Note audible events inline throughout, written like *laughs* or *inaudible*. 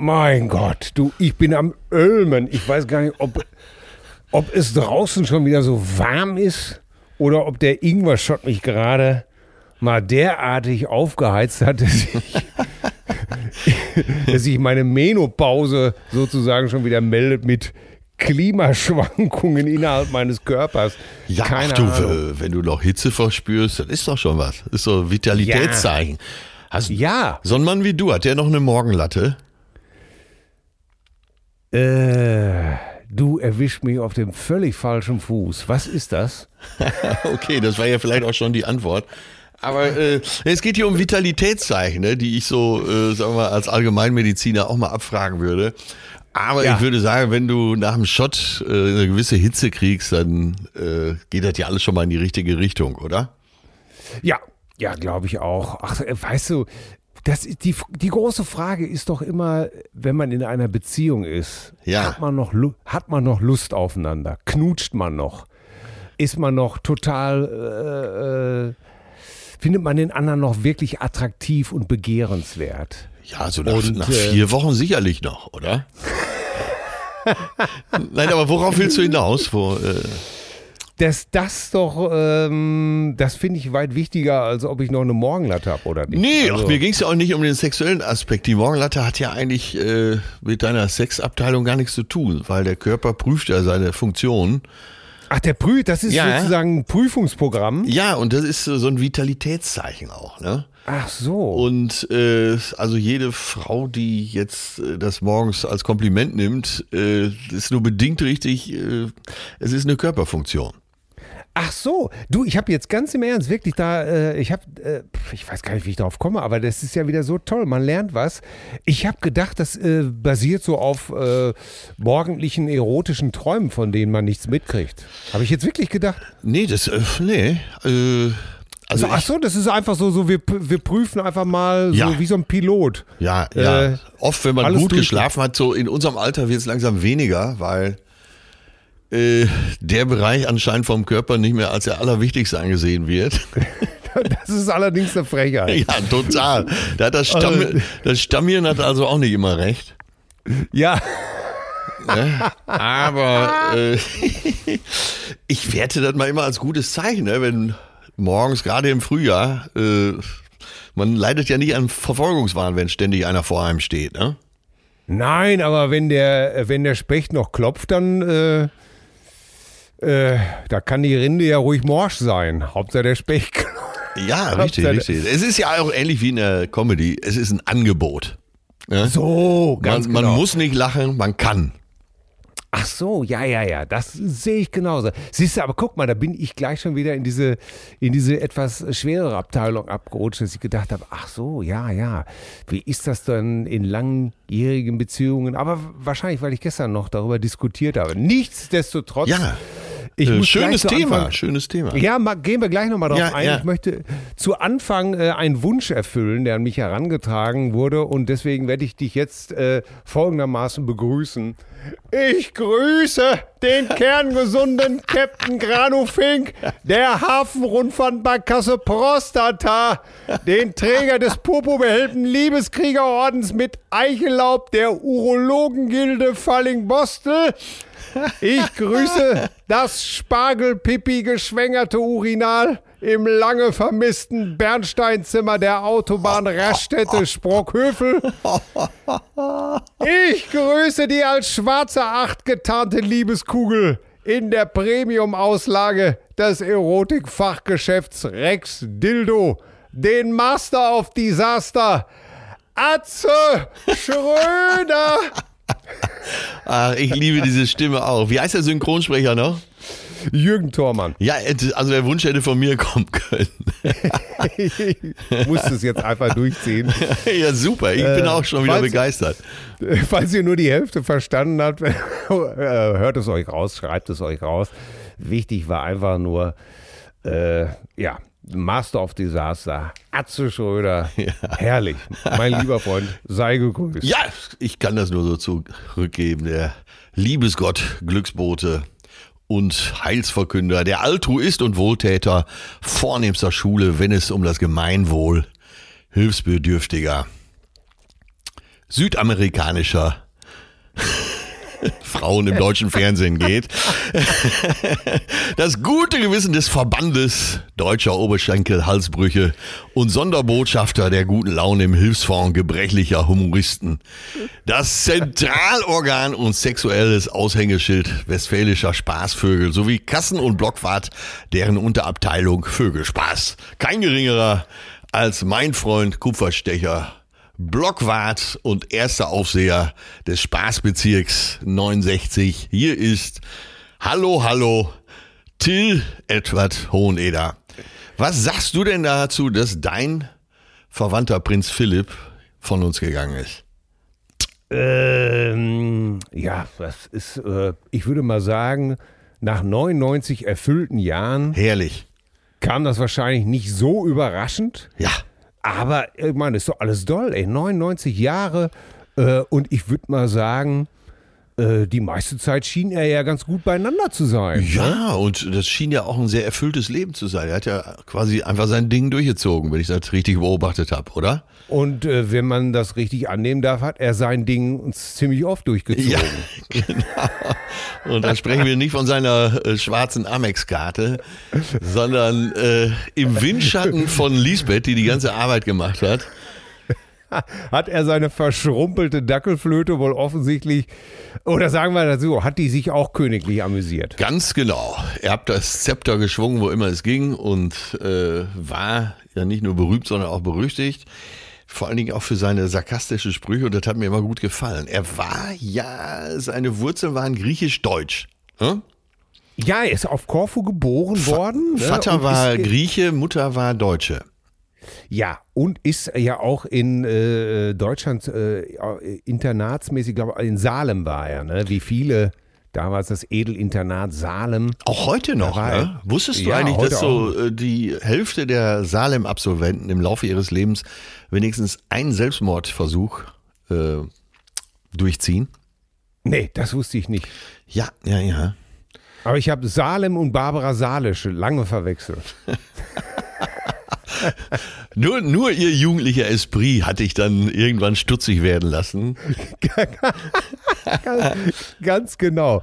mein Gott, du, ich bin am Ölmen. Ich weiß gar nicht, ob, ob es draußen schon wieder so warm ist oder ob der Ingwer-Shot mich gerade mal derartig aufgeheizt hat, *laughs* dass ich, dass ich meine Menopause sozusagen schon wieder meldet mit Klimaschwankungen innerhalb meines Körpers. Ja, Keine ach du, Ahnung. wenn du noch Hitze verspürst, das ist doch schon was. Das ist so Vitalitätszeichen. Ja. Hast, ja. So ein Mann wie du, hat der noch eine Morgenlatte? Äh, du erwischt mich auf dem völlig falschen Fuß. Was ist das? *laughs* okay, das war ja vielleicht auch schon die Antwort. Aber äh, es geht hier um Vitalitätszeichen, ne, die ich so, äh, sagen wir mal, als Allgemeinmediziner auch mal abfragen würde. Aber ja. ich würde sagen, wenn du nach dem Shot äh, eine gewisse Hitze kriegst, dann äh, geht das ja alles schon mal in die richtige Richtung, oder? Ja, ja, glaube ich auch. Ach, äh, weißt du, das, die, die große Frage ist doch immer, wenn man in einer Beziehung ist, ja. hat, man noch, hat man noch Lust aufeinander? Knutscht man noch? Ist man noch total, äh, äh, findet man den anderen noch wirklich attraktiv und begehrenswert? Ja, so nach, und, nach äh, vier Wochen sicherlich noch, oder? *laughs* Nein, aber worauf willst du hinaus? Wo, äh dass das doch, ähm, das finde ich weit wichtiger, als ob ich noch eine Morgenlatte habe oder nicht. Nee, also, ach, mir ging es ja auch nicht um den sexuellen Aspekt. Die Morgenlatte hat ja eigentlich äh, mit deiner Sexabteilung gar nichts zu tun, weil der Körper prüft ja seine Funktion. Ach, der prüft, das ist ja. sozusagen ein Prüfungsprogramm. Ja, und das ist so ein Vitalitätszeichen auch, ne? Ach so. Und äh, also jede Frau, die jetzt äh, das morgens als Kompliment nimmt, äh, ist nur bedingt richtig. Äh, es ist eine Körperfunktion. Ach so, du, ich habe jetzt ganz im Ernst wirklich da, äh, ich habe, äh, ich weiß gar nicht, wie ich darauf komme, aber das ist ja wieder so toll, man lernt was. Ich habe gedacht, das äh, basiert so auf äh, morgendlichen erotischen Träumen, von denen man nichts mitkriegt. Habe ich jetzt wirklich gedacht? Nee, das, äh, nee, äh, also ach so, das ist einfach so, so wir, wir prüfen einfach mal ja. so wie so ein Pilot. Ja, ja. Äh, Oft, wenn man gut geschlafen hat, so in unserem Alter wird es langsam weniger, weil äh, der Bereich anscheinend vom Körper nicht mehr als der allerwichtigste angesehen wird. *laughs* Das ist allerdings eine Frechheit. Ja, total. Da hat das, Stamm, also- das Stammhirn hat also auch nicht immer recht. Ja. Ne? *laughs* Aber äh, ich werte das mal immer als gutes Zeichen, ne? wenn morgens, gerade im Frühjahr, äh, man leidet ja nicht an Verfolgungswahn, wenn ständig einer vor einem steht. Ne? Nein, aber wenn der, wenn der Specht noch klopft, dann äh, äh, da kann die Rinde ja ruhig morsch sein. Hauptsache der Specht. *laughs* Ja, richtig, richtig. Es ist ja auch ähnlich wie in der Comedy. Es ist ein Angebot. Ja? So, ganz man, genau. Man muss nicht lachen, man kann. Ach so, ja, ja, ja, das sehe ich genauso. Siehst du, aber guck mal, da bin ich gleich schon wieder in diese, in diese etwas schwerere Abteilung abgerutscht, dass ich gedacht habe, ach so, ja, ja, wie ist das dann in langjährigen Beziehungen? Aber wahrscheinlich, weil ich gestern noch darüber diskutiert habe. Nichtsdestotrotz. Ja. Äh, schönes Thema, Anfang, schönes Thema. Ja, mal, gehen wir gleich nochmal drauf ja, ein. Ja. Ich möchte zu Anfang äh, einen Wunsch erfüllen, der an mich herangetragen wurde und deswegen werde ich dich jetzt äh, folgendermaßen begrüßen. Ich grüße den kerngesunden Captain Granufink der Hafenrundfahrtbarkasse Prostata, den Träger des Popo-behelmten Liebeskriegerordens mit Eichellaub der Urologengilde Falling-Bostel, ich grüße das Spargelpipi-geschwängerte Urinal im lange vermissten Bernsteinzimmer der Autobahn Raststätte Sprockhövel. Ich grüße die als schwarze Acht getarnte Liebeskugel in der Premium-Auslage des Erotikfachgeschäfts Rex Dildo, den Master of Disaster, Atze Schröder. Ach, ich liebe diese Stimme auch. Wie heißt der Synchronsprecher noch? Jürgen Thormann. Ja, also der Wunsch hätte von mir kommen können. *laughs* ich musste es jetzt einfach durchziehen. *laughs* ja, super. Ich bin äh, auch schon wieder begeistert. *laughs* Falls ihr nur die Hälfte verstanden habt, äh, hört es euch raus, schreibt es euch raus. Wichtig war einfach nur, äh, ja, Master of Disaster, Atze Schröder. Ja. Herrlich. Mein lieber Freund, sei gegrüßt. Ja, ich kann das nur so zurückgeben. Der Liebesgott, Glücksbote und Heilsverkünder, der Altruist und Wohltäter vornehmster Schule, wenn es um das Gemeinwohl Hilfsbedürftiger südamerikanischer Frauen im deutschen Fernsehen geht. Das gute Gewissen des Verbandes deutscher Oberschenkel-Halsbrüche und Sonderbotschafter der guten Laune im Hilfsfonds gebrechlicher Humoristen. Das Zentralorgan und sexuelles Aushängeschild westfälischer Spaßvögel sowie Kassen- und Blockwart deren Unterabteilung Vögelspaß. Kein geringerer als mein Freund Kupferstecher Blockwart und erster Aufseher des Spaßbezirks 69. Hier ist Hallo, Hallo, Till Edward Hoheneder. Was sagst du denn dazu, dass dein Verwandter Prinz Philipp von uns gegangen ist? Ähm, ja, das ist, äh, ich würde mal sagen, nach 99 erfüllten Jahren. Herrlich. Kam das wahrscheinlich nicht so überraschend. Ja. Aber ich meine, ist doch alles doll, ey. 99 Jahre äh, und ich würde mal sagen, äh, die meiste Zeit schien er ja ganz gut beieinander zu sein. Ja, ne? und das schien ja auch ein sehr erfülltes Leben zu sein. Er hat ja quasi einfach sein Ding durchgezogen, wenn ich das richtig beobachtet habe, oder? Und äh, wenn man das richtig annehmen darf, hat er sein Ding uns ziemlich oft durchgezogen. Ja, *laughs* genau. Und da sprechen wir nicht von seiner äh, schwarzen Amex-Karte, sondern äh, im Windschatten von Lisbeth, die die ganze Arbeit gemacht hat. hat er seine verschrumpelte Dackelflöte wohl offensichtlich, oder sagen wir dazu, hat die sich auch königlich amüsiert? Ganz genau. Er hat das Zepter geschwungen, wo immer es ging und äh, war ja nicht nur berühmt, sondern auch berüchtigt. Vor allen Dingen auch für seine sarkastische Sprüche und das hat mir immer gut gefallen. Er war ja, seine Wurzeln waren griechisch-deutsch. Hm? Ja, er ist auf Korfu geboren Va worden. Ne? Vater ne? war Grieche, Mutter war Deutsche. Ja, und ist ja auch in äh, Deutschland äh, internatsmäßig, glaube ich, in Salem war er, ne? wie viele damals das Edelinternat Salem. Auch heute noch, ne? Wusstest du ja, eigentlich, dass so äh, die Hälfte der Salem-Absolventen im Laufe ihres Lebens wenigstens einen Selbstmordversuch äh, durchziehen? Nee, das wusste ich nicht. Ja, ja, ja. Aber ich habe Salem und Barbara Salisch lange verwechselt. *laughs* nur, nur ihr jugendlicher Esprit hatte ich dann irgendwann stutzig werden lassen. ganz, ganz genau.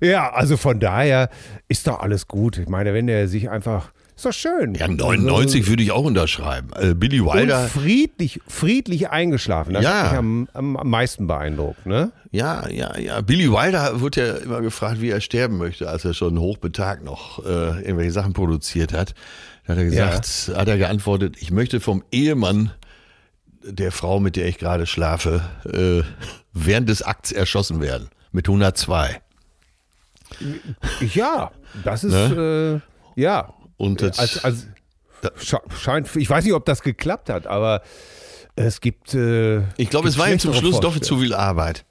Ja, also von daher ist doch alles gut. Ich meine, wenn der sich einfach ist doch schön. Ja, 99 also, würde ich auch unterschreiben. Äh, Billy Wilder. Und friedlich, friedlich eingeschlafen. Das ja. hat mich am, am, am, meisten beeindruckt, ne? Ja, ja, ja. Billy Wilder wird ja immer gefragt, wie er sterben möchte, als er schon hochbetagt noch äh, irgendwelche Sachen produziert hat. Hat er gesagt, ja. hat er geantwortet, ich möchte vom Ehemann der Frau, mit der ich gerade schlafe, äh, während des Akts erschossen werden. Mit 102. Ja, das ist, ne? äh, ja. Und das, als, als, scheint, ich weiß nicht, ob das geklappt hat, aber es gibt. Äh, ich glaube, es war ihm zum Schluss doch zu viel Arbeit.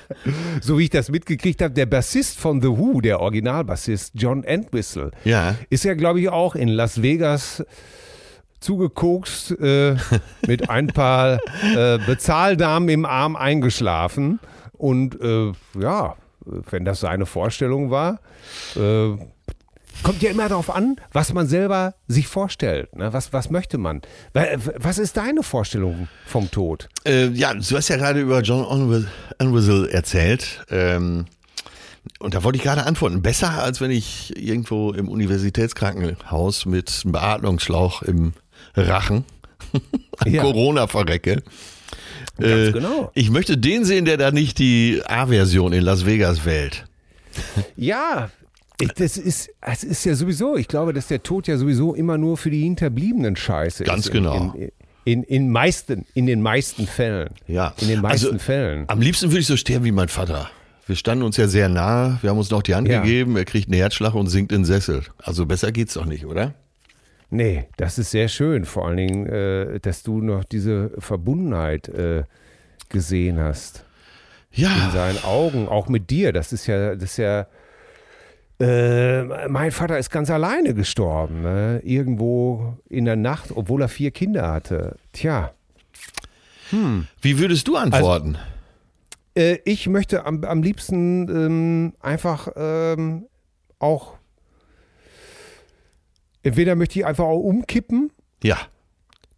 *laughs* so wie ich das mitgekriegt habe, der Bassist von The Who, der Originalbassist John Entwistle, ja. ist ja, glaube ich, auch in Las Vegas zugekokst, äh, *laughs* mit ein paar äh, Bezahldamen im Arm eingeschlafen. Und äh, ja, wenn das seine Vorstellung war, äh, kommt ja immer darauf an, was man selber sich vorstellt. Ne? Was, was möchte man? Was ist deine Vorstellung vom Tod? Äh, ja, du hast ja gerade über John Entwistle erzählt. Ähm, und da wollte ich gerade antworten. Besser, als wenn ich irgendwo im Universitätskrankenhaus mit einem Beatmungsschlauch im Rachen *laughs* an ja. Corona verrecke. Ganz äh, genau. Ich möchte den sehen, der da nicht die A-Version in Las Vegas wählt. Ja, das ist, es ist ja sowieso, ich glaube, dass der Tod ja sowieso immer nur für die Hinterbliebenen scheiße Ganz ist. Ganz genau. In, in, in, meisten, in den meisten Fällen. Ja. In den meisten also, Fällen. Am liebsten würde ich so sterben wie mein Vater. Wir standen uns ja sehr nah, wir haben uns noch die Hand ja. gegeben, er kriegt einen Herzschlag und sinkt in den Sessel. Also besser geht's doch nicht, oder? Nee, das ist sehr schön. Vor allen Dingen, äh, dass du noch diese Verbundenheit äh, gesehen hast. Ja. In seinen Augen, auch mit dir. Das ist ja, das ist ja. Äh, mein Vater ist ganz alleine gestorben, ne? irgendwo in der Nacht, obwohl er vier Kinder hatte. Tja. Hm. Wie würdest du antworten? Also, äh, ich möchte am, am liebsten ähm, einfach ähm, auch Entweder möchte ich einfach auch umkippen. Ja.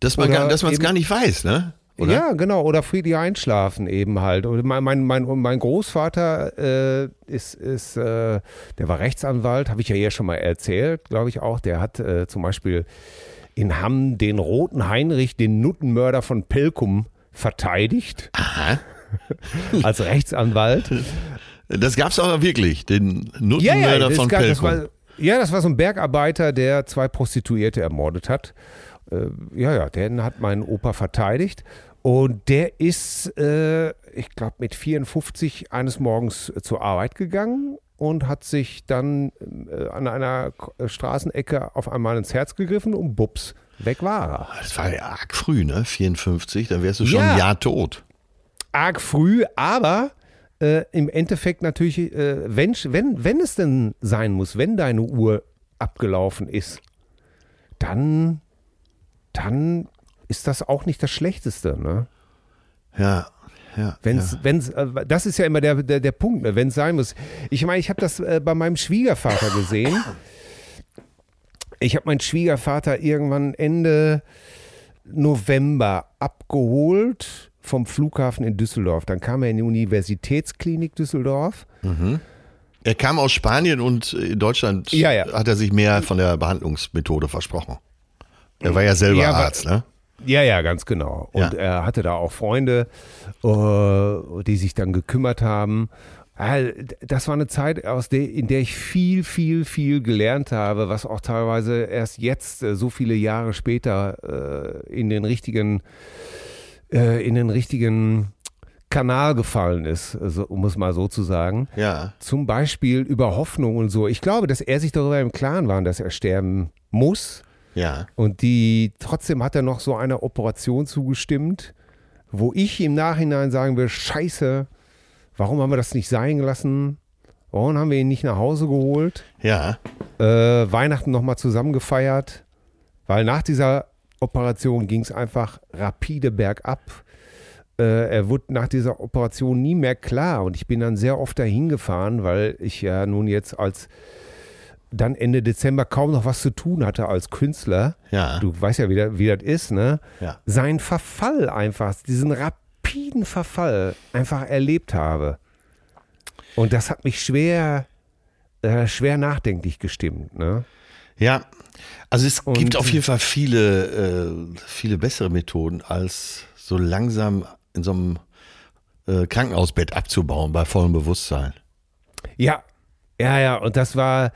Dass man es gar nicht weiß, ne? Oder? Ja, genau. Oder friedlich einschlafen eben halt. Und mein, mein, mein, mein Großvater äh, ist, ist äh, der war Rechtsanwalt, habe ich ja hier schon mal erzählt, glaube ich auch. Der hat äh, zum Beispiel in Hamm den roten Heinrich, den Nuttenmörder von Pelkum, verteidigt. Aha. *laughs* als Rechtsanwalt. Das gab es aber wirklich, den Nuttenmörder ja, ja, von gab, Pelkum. Das war, ja, das war so ein Bergarbeiter, der zwei Prostituierte ermordet hat. Äh, ja, ja, den hat mein Opa verteidigt. Und der ist, äh, ich glaube, mit 54 eines Morgens zur Arbeit gegangen und hat sich dann äh, an einer Straßenecke auf einmal ins Herz gegriffen und bups, weg war er. Das war ja arg früh, ne? 54, dann wärst du schon ja, ein Jahr tot. Arg früh, aber äh, im Endeffekt natürlich, äh, wenn, wenn, wenn es denn sein muss, wenn deine Uhr abgelaufen ist, dann, dann ist das auch nicht das Schlechteste, ne? Ja, ja. Wenn's, ja. wenn's, äh, das ist ja immer der, der, der Punkt, ne? wenn es sein muss. Ich meine, ich habe das äh, bei meinem Schwiegervater gesehen. Ich habe meinen Schwiegervater irgendwann Ende November abgeholt vom Flughafen in Düsseldorf. Dann kam er in die Universitätsklinik Düsseldorf. Mhm. Er kam aus Spanien und in Deutschland ja, ja. hat er sich mehr von der Behandlungsmethode versprochen. Er war ja selber ja, Arzt, ne? Ja, ja, ganz genau. Und er hatte da auch Freunde, uh, die sich dann gekümmert haben. Das war eine Zeit, aus der, in der ich viel, viel, viel gelernt habe, was auch teilweise erst jetzt, äh, so viele Jahre später, äh, in den richtigen äh, in den richtigen Kanal gefallen ist, um es mal so zu sagen. Ja. Zum Beispiel über Hoffnung und so. Ich glaube, dass er sich darüber im Klaren war, dass er sterben muss. Ja. Und die, trotzdem hat er noch so einer Operation zugestimmt, wo ich im Nachhinein sagen will, scheiße, warum haben wir das nicht sein gelassen? Warum haben wir ihn nicht nach Hause geholt? Ja. Äh, Weihnachten nochmal zusammen gefeiert. Weil nach dieser Operation ging es einfach rapide bergab. Äh, er wurde nach dieser Operation nie mehr klar und ich bin dann sehr oft dahin gefahren, weil ich ja nun jetzt als dann Ende Dezember kaum noch was zu tun hatte als Künstler. Ja. Du weißt ja, wie das, wie das ist, ne? Ja. Sein Verfall einfach, diesen rapiden Verfall einfach erlebt habe. Und das hat mich schwer, äh, schwer nachdenklich gestimmt, ne? Ja, also es und gibt auf jeden Fall viele, äh, viele bessere Methoden, als so langsam in so einem äh, Krankenhausbett abzubauen bei vollem Bewusstsein. Ja, ja, ja. Und das war,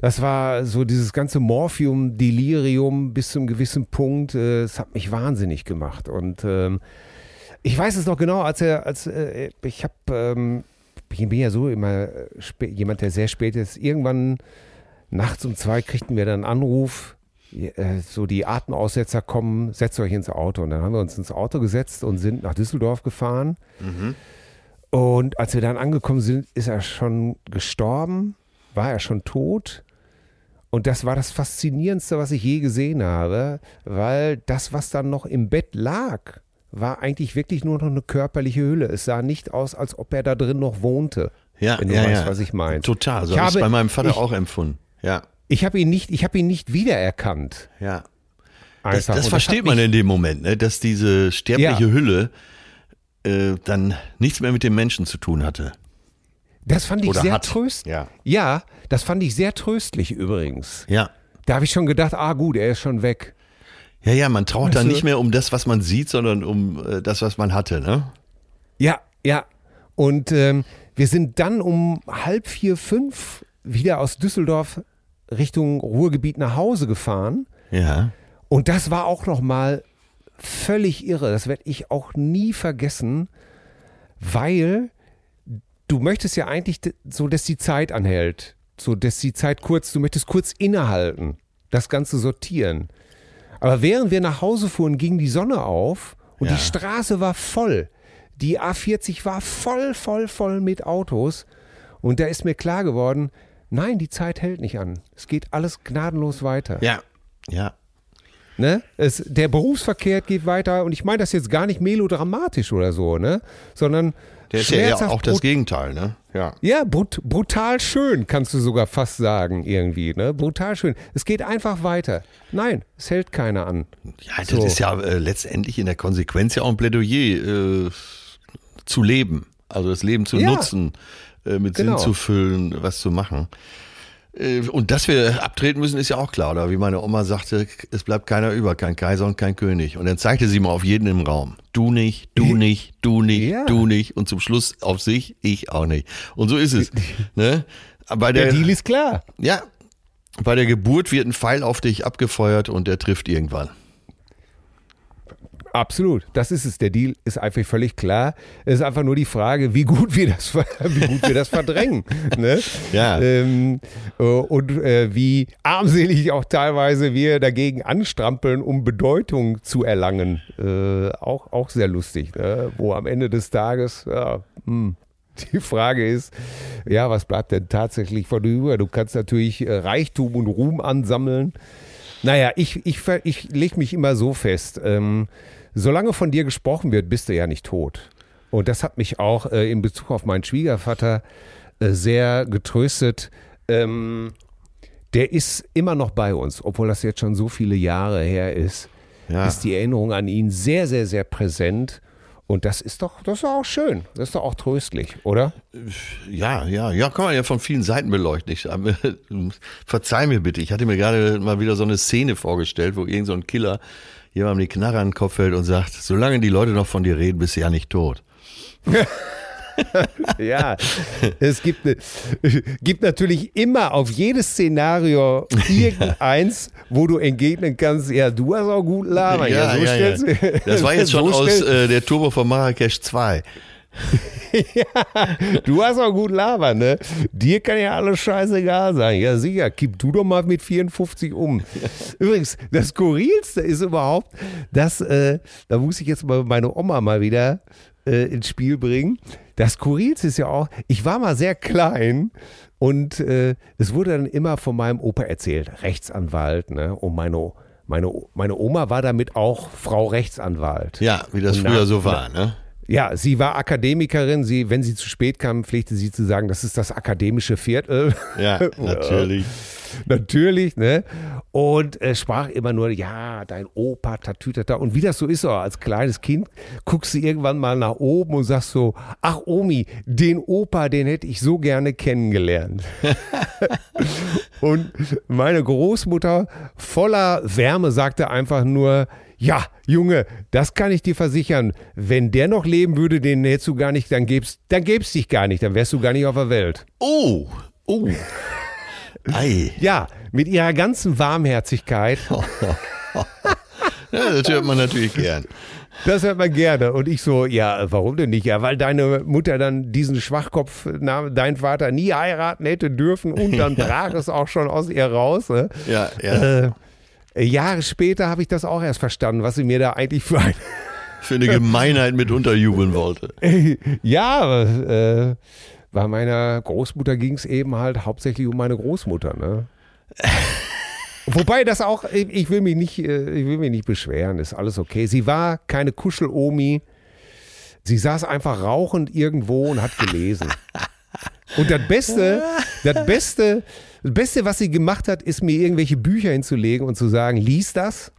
das war so dieses ganze Morphium, Delirium bis zu einem gewissen Punkt. Äh, es hat mich wahnsinnig gemacht. Und ähm, ich weiß es noch genau, als er, als äh, ich habe ähm, ich bin ja so immer äh, jemand, der sehr spät ist. Irgendwann nachts um zwei kriegten wir dann einen Anruf, äh, so die Atemaussetzer kommen, setzt euch ins Auto. Und dann haben wir uns ins Auto gesetzt und sind nach Düsseldorf gefahren. Mhm. Und als wir dann angekommen sind, ist er schon gestorben, war er schon tot. Und das war das Faszinierendste, was ich je gesehen habe, weil das, was dann noch im Bett lag, war eigentlich wirklich nur noch eine körperliche Hülle. Es sah nicht aus, als ob er da drin noch wohnte. Ja, wenn du ja, weißt, ja. was ich meine. Total, so habe ich es bei meinem Vater ich, auch empfunden. Ja. Ich habe ihn nicht, ich habe ihn nicht wiedererkannt. Ja. Das, das versteht das man in dem Moment, ne? dass diese sterbliche ja. Hülle äh, dann nichts mehr mit dem Menschen zu tun hatte. Das fand ich Oder sehr tröstlich. Ja. ja, das fand ich sehr tröstlich übrigens. Ja. Da habe ich schon gedacht, ah gut, er ist schon weg. Ja, ja, man traut weißt dann nicht mehr um das, was man sieht, sondern um äh, das, was man hatte, ne? Ja, ja. Und ähm, wir sind dann um halb vier, fünf wieder aus Düsseldorf Richtung Ruhrgebiet nach Hause gefahren. Ja. Und das war auch noch mal völlig irre. Das werde ich auch nie vergessen, weil du möchtest ja eigentlich so, dass die Zeit anhält. So, dass die Zeit kurz, du möchtest kurz innehalten, das Ganze sortieren. Aber während wir nach Hause fuhren, ging die Sonne auf und ja. die Straße war voll. Die A40 war voll, voll, voll mit Autos. Und da ist mir klar geworden, nein, die Zeit hält nicht an. Es geht alles gnadenlos weiter. Ja, ja. Ne? Es, der Berufsverkehr geht weiter und ich meine das jetzt gar nicht melodramatisch oder so, ne? Sondern der ist ja eher auch das Gegenteil, ne? Ja, ja brut, brutal schön, kannst du sogar fast sagen, irgendwie, ne? Brutal schön. Es geht einfach weiter. Nein, es hält keiner an. Ja, das so. ist ja äh, letztendlich in der Konsequenz ja auch ein Plädoyer äh, zu leben. Also das Leben zu ja. nutzen, äh, mit genau. Sinn zu füllen, was zu machen. Äh, und dass wir abtreten müssen, ist ja auch klar. Oder wie meine Oma sagte, es bleibt keiner über, kein Kaiser und kein König. Und dann zeigte sie mal auf jeden im Raum. Du nicht, du *laughs* nicht, du nicht, ja. du nicht. Und zum Schluss auf sich, ich auch nicht. Und so ist es. *laughs* ne? Bei der, der Deal ist klar. Ja. Bei der Geburt wird ein Pfeil auf dich abgefeuert und der trifft irgendwann. Absolut, das ist es. Der Deal ist einfach völlig klar. Es ist einfach nur die Frage, wie gut wir das, *laughs* wie gut wir das verdrängen. *laughs* ne? Ja. Ähm, äh, und äh, wie armselig auch teilweise wir dagegen anstrampeln, um Bedeutung zu erlangen. Äh, auch, auch sehr lustig. Ne? Wo am Ende des Tages, ja, hm, die Frage ist, ja, was bleibt denn tatsächlich von dir über? Du kannst natürlich äh, Reichtum und Ruhm ansammeln. Naja, ich, ich, ich lege mich immer so fest. Ähm, solange von dir gesprochen wird, bist du ja nicht tot. Und das hat mich auch äh, in Bezug auf meinen Schwiegervater äh, sehr getröstet. Ähm, der ist immer noch bei uns, obwohl das jetzt schon so viele Jahre her ist. Ja. Ist die Erinnerung an ihn sehr, sehr, sehr präsent. Und das ist doch, das ist doch auch schön. Das ist doch auch tröstlich, oder? Ja, ja, ja, kann man ja von vielen Seiten beleuchten. Ich, *laughs* verzeih mir bitte, ich hatte mir gerade mal wieder so eine Szene vorgestellt, wo irgend so ein Killer jemandem die Knarre an den Kopf hält und sagt, solange die Leute noch von dir reden, bist du ja nicht tot. *laughs* ja, es gibt, gibt natürlich immer auf jedes Szenario irgendeins, wo du entgegnen kannst, ja, du hast auch gut labern. Ja, ja, so ja, ja. Das war jetzt *laughs* schon so aus äh, der Turbo von Marrakesch 2. *laughs* ja, du hast auch gut labern, ne? Dir kann ja alles scheißegal sein. Ja, sicher, kipp du doch mal mit 54 um. *laughs* Übrigens, das Skurrilste ist überhaupt, dass, äh, da muss ich jetzt mal meine Oma mal wieder äh, ins Spiel bringen. Das Skurrilste ist ja auch, ich war mal sehr klein und äh, es wurde dann immer von meinem Opa erzählt, Rechtsanwalt, ne? Und meine meine, meine Oma war damit auch Frau Rechtsanwalt. Ja, wie das und früher nach, so war, ne? Ja, sie war Akademikerin. Sie, wenn sie zu spät kam, pflegte sie zu sagen, das ist das akademische Viertel. Ja, *laughs* natürlich. natürlich, ne? Und äh, sprach immer nur, ja, dein Opa, tatütata. Und wie das so ist, als kleines Kind, guckst du irgendwann mal nach oben und sagst so, ach Omi, den Opa, den hätte ich so gerne kennengelernt. *laughs* und meine Großmutter voller Wärme sagte einfach nur, ja, Junge, das kann ich dir versichern. Wenn der noch leben würde, den hättest du gar nicht, dann gäb's, dann gäb's dich gar nicht, dann wärst du gar nicht auf der Welt. Oh, oh. Ei. Ja, mit ihrer ganzen Warmherzigkeit. *laughs* ja, das hört man natürlich gern. Das hört man gerne. Und ich so, ja, warum denn nicht? Ja, weil deine Mutter dann diesen Schwachkopf, dein Vater nie heiraten hätte dürfen und dann *laughs* brach es auch schon aus ihr raus. Ne? Ja, ja. Äh, Jahre später habe ich das auch erst verstanden, was sie mir da eigentlich für ein für eine Gemeinheit mit unterjubeln wollte. *laughs* Ja, äh, bei meiner Großmutter ging es eben halt hauptsächlich um meine Großmutter. Ne? *laughs* Wobei das auch, ich will mich nicht, äh, ich will mich nicht beschweren, ist alles okay. Sie war keine Kuschelomi. Sie saß einfach rauchend irgendwo und hat gelesen. Und das Beste, das Beste, das Beste, was sie gemacht hat, ist mir irgendwelche Bücher hinzulegen und zu sagen, lies das.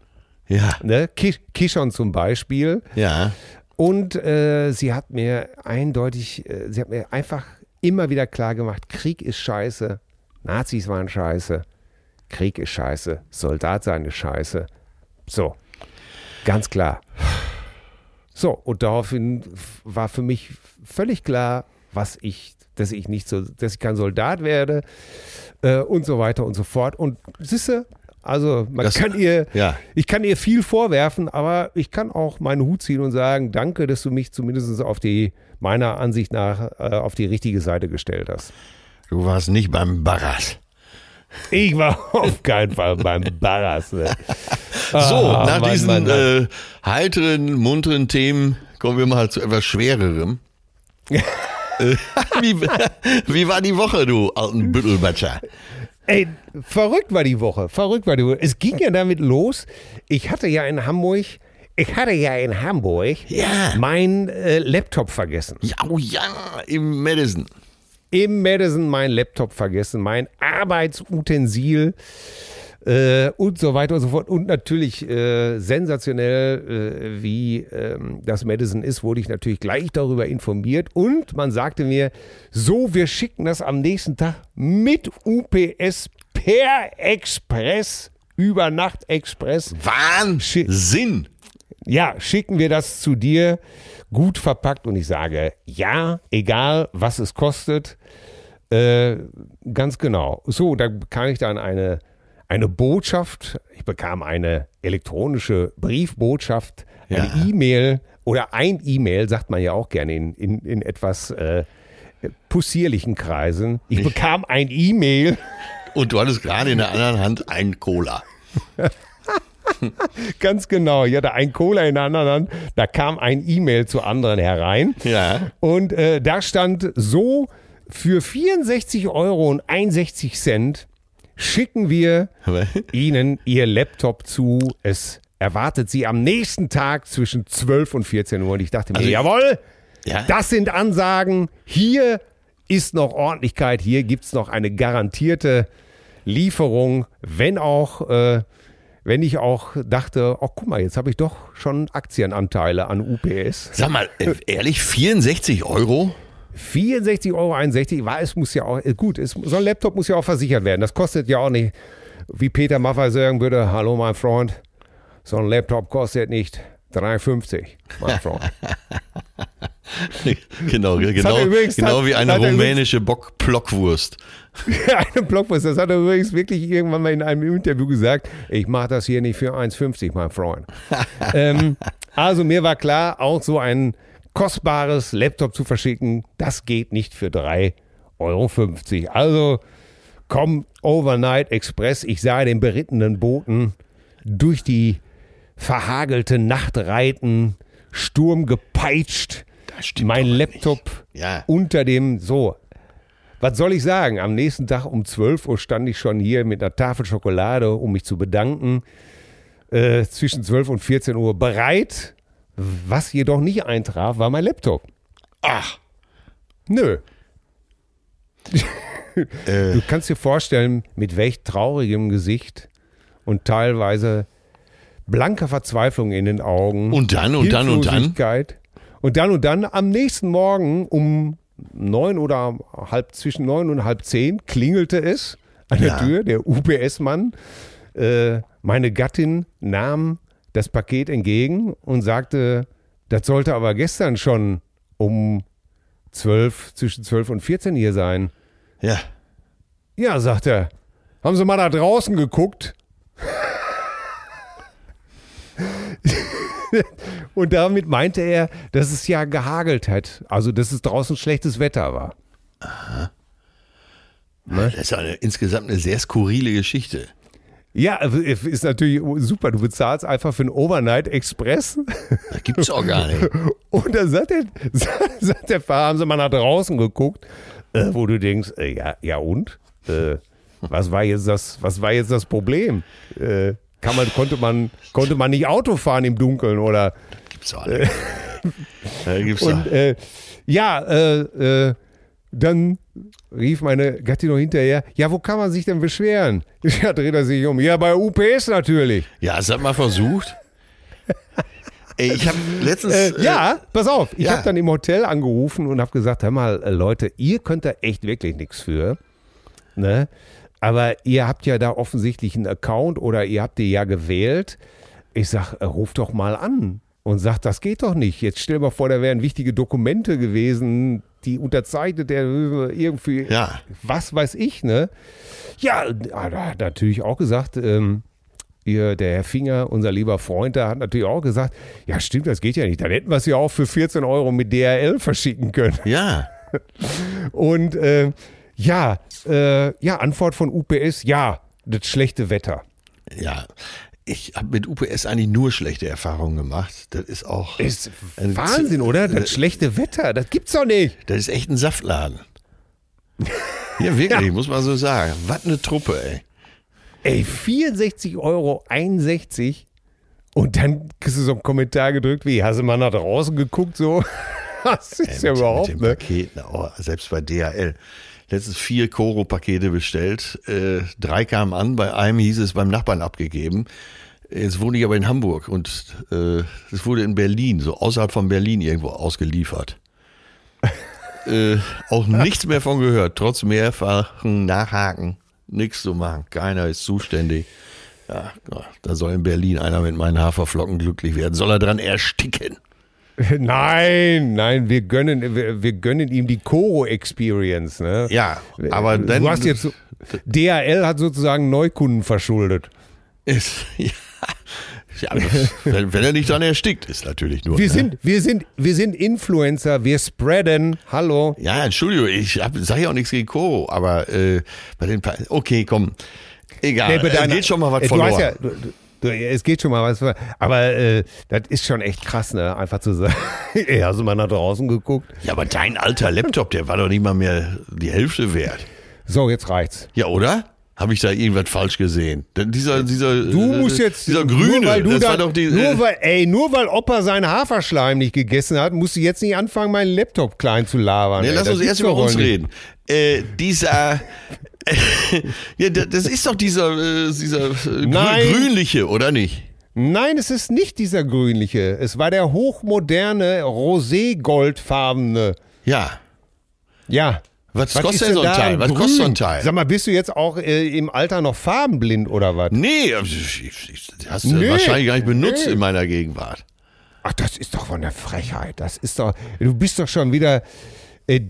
Ja. Ne? Kishon zum Beispiel. Ja. Und äh, sie hat mir eindeutig, äh, sie hat mir einfach immer wieder klar gemacht, Krieg ist scheiße, Nazis waren scheiße, Krieg ist scheiße, Soldat sein ist scheiße. So, ganz klar. So, und daraufhin war für mich völlig klar, was ich, dass ich nicht so, dass ich kein Soldat werde äh, und so weiter und so fort. Und siehste, also man das, kann ihr, ja. ich kann ihr viel vorwerfen, aber ich kann auch meinen Hut ziehen und sagen, danke, dass du mich zumindest auf die, meiner Ansicht nach, äh, auf die richtige Seite gestellt hast. Du warst nicht beim Barras. Ich war *laughs* auf keinen Fall beim Barras. Ne? *laughs* so, ah, nach Mann, diesen Mann, Mann. Äh, heiteren, munteren Themen kommen wir mal zu etwas Schwererem. *laughs* *laughs* Wie, wie war die Woche, du alten Büttelbatscher? Ey, verrückt war die Woche, verrückt war die Woche. Es ging ja damit los. Ich hatte ja in Hamburg, ich hatte ja in Hamburg ja. mein äh, Laptop vergessen. Ja, oh ja, im Madison. Im Madison mein Laptop vergessen, mein Arbeitsutensil äh, und so weiter und so fort. Und natürlich äh, sensationell, äh, wie ähm, das Madison ist, wurde ich natürlich gleich darüber informiert. Und man sagte mir, so, wir schicken das am nächsten Tag mit UPS per Express, über Nacht Express. Wahnsinn! Ja, schicken wir das zu dir, gut verpackt. Und ich sage, ja, egal was es kostet. Äh, ganz genau. So, da kann ich dann eine eine Botschaft, ich bekam eine elektronische Briefbotschaft, eine ja. E-Mail oder ein E-Mail, sagt man ja auch gerne in, in, in etwas äh, possierlichen Kreisen. Ich, ich bekam ein E-Mail. Und du hattest gerade in der anderen Hand ein Cola. *laughs* Ganz genau. Ich hatte ein Cola in der anderen Hand. Da kam ein E-Mail zu anderen herein. Ja. Und äh, da stand so für 64,61 Euro schicken wir Ihnen Ihr Laptop zu. Es erwartet Sie am nächsten Tag zwischen 12 und 14 Uhr. Und ich dachte mir, also, jawohl, ja? das sind Ansagen. Hier ist noch Ordentlichkeit. Hier gibt es noch eine garantierte Lieferung, wenn auch. Äh, wenn ich auch dachte, oh guck mal, jetzt habe ich doch schon Aktienanteile an UPS. Sag mal, äh, ehrlich, 64 Euro? 64,61 Euro war, es muss ja auch, gut, es, so ein Laptop muss ja auch versichert werden. Das kostet ja auch nicht, wie Peter Maffay sagen würde, hallo mein Freund, so ein Laptop kostet nicht 3,50, mein Freund. *laughs* genau, genau, übrigens, genau wie eine rumänische Bock Blockwurst. *laughs* eine Blockwurst, das hat er übrigens wirklich irgendwann mal in einem Interview gesagt, ich mache das hier nicht für 1,50, mein Freund. *laughs* ähm, also mir war klar, auch so ein kostbares Laptop zu verschicken, das geht nicht für 3,50 Euro. Also komm, Overnight Express. Ich sah den berittenen Boten durch die verhagelte Nacht reiten, Sturm gepeitscht. mein Laptop ja. unter dem, so, was soll ich sagen? Am nächsten Tag um 12 Uhr stand ich schon hier mit einer Tafel Schokolade, um mich zu bedanken. Äh, zwischen 12 und 14 Uhr bereit was jedoch nicht eintraf, war mein Laptop. Ach. Nö. *laughs* Äh. Du kannst dir vorstellen, mit welch traurigem Gesicht und teilweise blanker Verzweiflung in den Augen. Und dann und dann und dann. Und dann und dann am nächsten Morgen um neun oder halb zwischen neun und halb zehn klingelte es an der ja. Tür. Der UPS-Mann, äh, meine Gattin nahm das Paket entgegen und sagte, das sollte aber gestern schon um 12, zwischen 12 und 14 hier sein. Ja. Ja, sagt er. Haben Sie mal da draußen geguckt? *laughs* und damit meinte er, dass es ja gehagelt hat. Also, dass es draußen schlechtes Wetter war. Aha. Ne? Das ist eine, insgesamt eine sehr skurrile Geschichte. Ja, also, ist natürlich super. Du bezahlst einfach für einen Overnight Express. Das gibt's auch gar nicht. *laughs* Und dann sagt der, *laughs* sagt der Fahrer, haben sie mal nach draußen geguckt, äh, wo du denkst, äh, ja, ja und? Äh, was war jetzt das, was war jetzt das Problem? Äh, kann man, konnte man, konnte man nicht Auto fahren im Dunkeln oder? Gibt's auch nicht. *laughs* ja, gibt's und, äh, ja, äh, dann rief meine Gattin noch hinterher, ja, wo kann man sich denn beschweren? *laughs* Ja, dreht er sich um. Ja, bei UPS natürlich. Ja, du das mal versucht? *laughs* Ey, ich habe letztens. Äh, ja, äh, pass auf. Ich ja. habe dann im Hotel angerufen und habe gesagt: Hör mal, äh, Leute, ihr könnt da echt wirklich nichts für. Ne? Aber ihr habt ja da offensichtlich einen Account oder ihr habt die ja gewählt. Ich sag, äh, ruf doch mal an und sagt, das geht doch nicht. Jetzt stell dir mal vor, da wären wichtige Dokumente gewesen, die unterzeichnet der irgendwie, ja. was weiß ich, ne? Ja, da hat natürlich auch gesagt, ähm, ihr, der Herr Finger, unser lieber Freund, der hat natürlich auch gesagt, ja stimmt, das geht ja nicht. Dann hätten wir es ja auch für 14 Euro mit DRL verschicken können. Ja. *laughs* Und äh, ja, äh, ja, Antwort von UPS, ja, das schlechte Wetter. Ja, ich habe mit UPS eigentlich nur schlechte Erfahrungen gemacht. Das ist auch. Ist Wahnsinn, oder? Das schlechte Wetter, das gibt's doch nicht. Das ist echt ein Saftladen. ja, *laughs* wirklich, ja. muss man so sagen. Was eine Truppe, ey. Ey, 64,61 Euro und dann kriegst du so einen Kommentar gedrückt, wie, hast du mal nach draußen geguckt, so? *laughs* Das ist ey, ja überhaupt, ne? Paketen, oh, selbst bei DHL letztens vier Koro-Pakete bestellt. Äh, drei kamen an, bei einem hieß es beim Nachbarn abgegeben. Jetzt wohne ich aber in Hamburg und äh, es wurde in Berlin, so außerhalb von Berlin irgendwo ausgeliefert. *laughs* äh, auch nichts mehr von gehört, trotz mehrfachen Nachhaken. Nichts zu machen, keiner ist zuständig. Ja, da soll in Berlin einer mit meinen Haferflocken glücklich werden. Soll er dran ersticken? *laughs* Nein, nein, wir gönnen, wir, wir gönnen ihm die Koro-Experience. Ne? Ja, aber dann. Du hast jetzt, DHL hat sozusagen Neukunden verschuldet. Ist, *laughs* ja. Ja, das, wenn, wenn, er nicht dann erstickt, ist natürlich nur. Wir, ne? sind, wir, sind, wir sind Influencer, wir spreaden. Hallo. Ja, Entschuldigung, ich sage ja auch nichts gegen Koro, aber äh, bei den. Pa okay, komm. Egal. Nee, deiner, geht schon mal was äh, verloren. Ja, du, es geht schon mal was. Aber äh, das ist schon echt krass, ne? Einfach zu sagen, *laughs* ey, hast du mal nach draußen geguckt? Ja, aber dein alter Laptop, der war doch nicht mal mehr die Hälfte wert. So, jetzt reicht's. Ja, oder? Habe ich da irgendwas falsch gesehen? Denn dieser, dieser, du musst jetzt, dieser Grüne, nur weil du das da, war doch die, nur weil, ey, nur weil Opa seinen Haferschleim nicht gegessen hat, musst du jetzt nicht anfangen, meinen Laptop klein zu labern. Nee, ey, lass uns erst über uns reden. Äh, dieser, *laughs* *laughs* ja, das ist doch dieser, äh, dieser äh, grünliche, oder nicht? Nein, es ist nicht dieser grünliche. Es war der hochmoderne, roségoldfarbene. Ja. Ja. Was, was kostet denn so ein Teil? Was kostet so ein Teil? Sag mal, bist du jetzt auch äh, im Alter noch farbenblind oder was? Nee, hast du nee, wahrscheinlich gar nicht benutzt nee. in meiner Gegenwart. Ach, das ist doch von der Frechheit. Das ist doch, du bist doch schon wieder. Äh,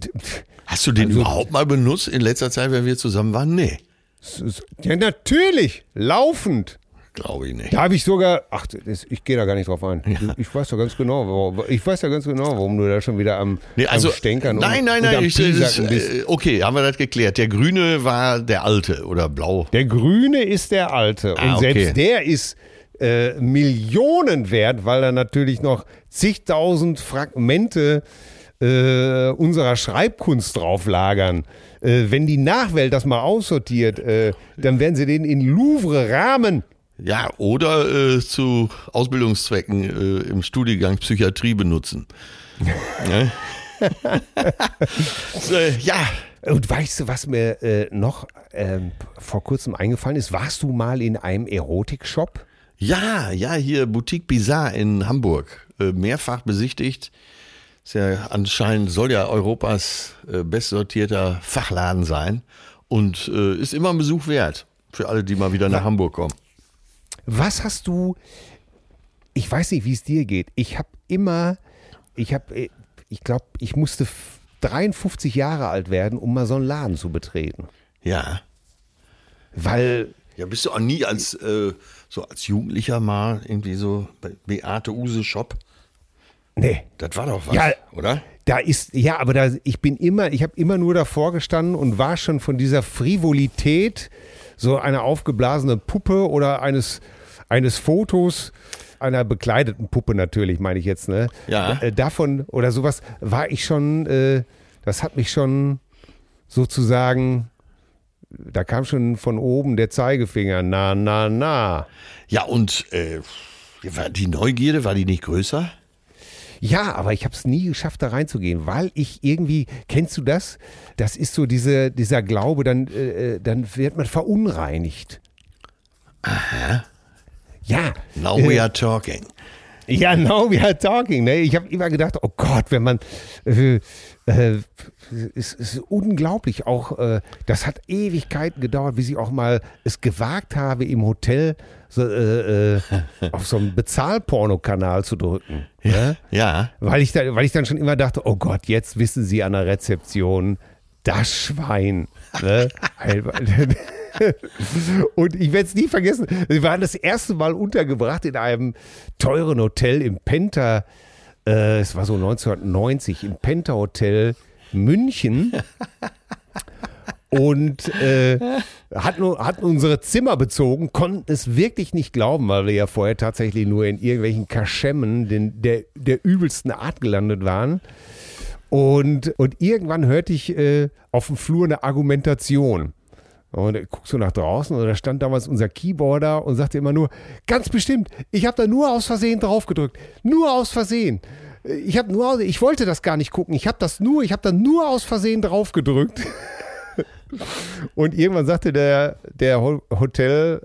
Hast du den also, überhaupt mal benutzt in letzter Zeit, wenn wir zusammen waren? Nee. Ja, natürlich. Laufend. Glaube ich nicht. Da habe ich sogar, ach, das, ich gehe da gar nicht drauf ein. Ja. Ich weiß doch ganz genau, warum, ich weiß ja ganz genau, warum du da schon wieder am, nee, also, am Stänkern Nein, nein, nein, ich, das, äh, okay, haben wir das geklärt. Der Grüne war der Alte oder Blau? Der Grüne ist der Alte. Ah, und okay. selbst der ist äh, Millionen wert, weil er natürlich noch zigtausend Fragmente äh, unserer Schreibkunst drauflagern. Äh, wenn die Nachwelt das mal aussortiert, äh, dann werden sie den in Louvre rahmen. Ja, oder äh, zu Ausbildungszwecken äh, im Studiengang Psychiatrie benutzen. ja. *laughs* *laughs* so, ja. Und weißt du, was mir äh, noch ähm, vor kurzem eingefallen ist? Warst du mal in einem Erotikshop? Ja, ja, hier Boutique Bizarre in Hamburg. mehrfach besichtigt. Ist ja anscheinend soll ja Europas äh, bestsortierter Fachladen sein und äh, ist immer ein Besuch wert für alle, die mal wieder nach Hamburg kommen. Was hast du? Ich weiß nicht, wie es dir geht. Ich habe immer, ich habe, äh, ich glaube, ich musste 53 Jahre alt werden, um mal so einen Laden zu betreten. Ja. Weil Ja, bist du auch nie als äh, so als Jugendlicher mal irgendwie so bei Beate Use Shop? Nee. Das war doch was, ja, oder? Da ist, ja, aber da, ich bin immer, ich habe immer nur davor gestanden und war schon von dieser Frivolität, so einer aufgeblasenen Puppe oder eines, eines Fotos, einer bekleideten Puppe natürlich, meine ich jetzt, ne? Ja. Äh, davon oder sowas war ich schon, äh, das hat mich schon sozusagen da kam schon von oben der Zeigefinger, na, na, na. Ja, und äh, die Neugierde, war die nicht größer? Ja, aber ich habe es nie geschafft, da reinzugehen, weil ich irgendwie, kennst du das? Das ist so diese, dieser Glaube, dann, äh, äh dann wird man verunreinigt. Aha. Ja. Now äh, we are talking. Ja, now we are talking. Ne? Ich habe immer gedacht, oh Gott, wenn man äh, äh, es ist unglaublich. Auch äh, das hat Ewigkeiten gedauert, bis ich auch mal es gewagt habe, im Hotel so, äh, äh auf so einen Bezahlpornokanal zu drücken. Ja, ne? ja. Weil ich, da, weil ich dann schon immer dachte, oh Gott, jetzt wissen Sie an der Rezeption, das Schwein. Ne? *laughs* Und ich werde es nie vergessen. Wir waren das erste Mal untergebracht in einem teuren Hotel im Penta äh, es war so 1990 im Penta Hotel München. und äh, hatten, hatten unsere Zimmer bezogen, konnten es wirklich nicht glauben, weil wir ja vorher tatsächlich nur in irgendwelchen Kaschemmen den, der, der übelsten Art gelandet waren. Und, und irgendwann hörte ich äh, auf dem Flur eine Argumentation. Und guckst du nach draußen und da stand damals unser Keyboarder und sagte immer nur, ganz bestimmt, ich habe da nur aus Versehen drauf gedrückt. Nur aus Versehen. Ich habe nur, ich wollte das gar nicht gucken. Ich habe das nur, ich habe da nur aus Versehen drauf gedrückt. *laughs* Und irgendwann sagte der, der Hotel,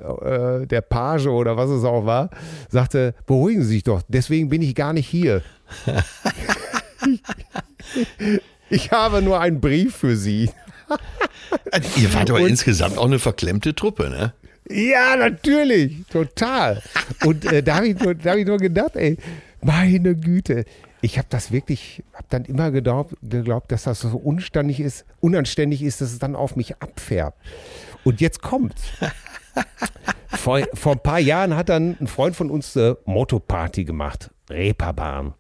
äh, der Page oder was es auch war, sagte, beruhigen Sie sich doch, deswegen bin ich gar nicht hier. *laughs* ich habe nur einen Brief für Sie. *laughs* Ihr wart aber und, insgesamt auch eine verklemmte Truppe, ne? Ja, natürlich, total. Und äh, da habe ich, hab ich nur gedacht, ey, meine Güte, ich habe das wirklich, habe dann immer geglaubt, geglaubt, dass das so unständig ist, unanständig ist, dass es dann auf mich abfärbt. Und jetzt kommt. *laughs* vor, vor ein paar Jahren hat dann ein Freund von uns eine Motoparty gemacht, Reeperbahn.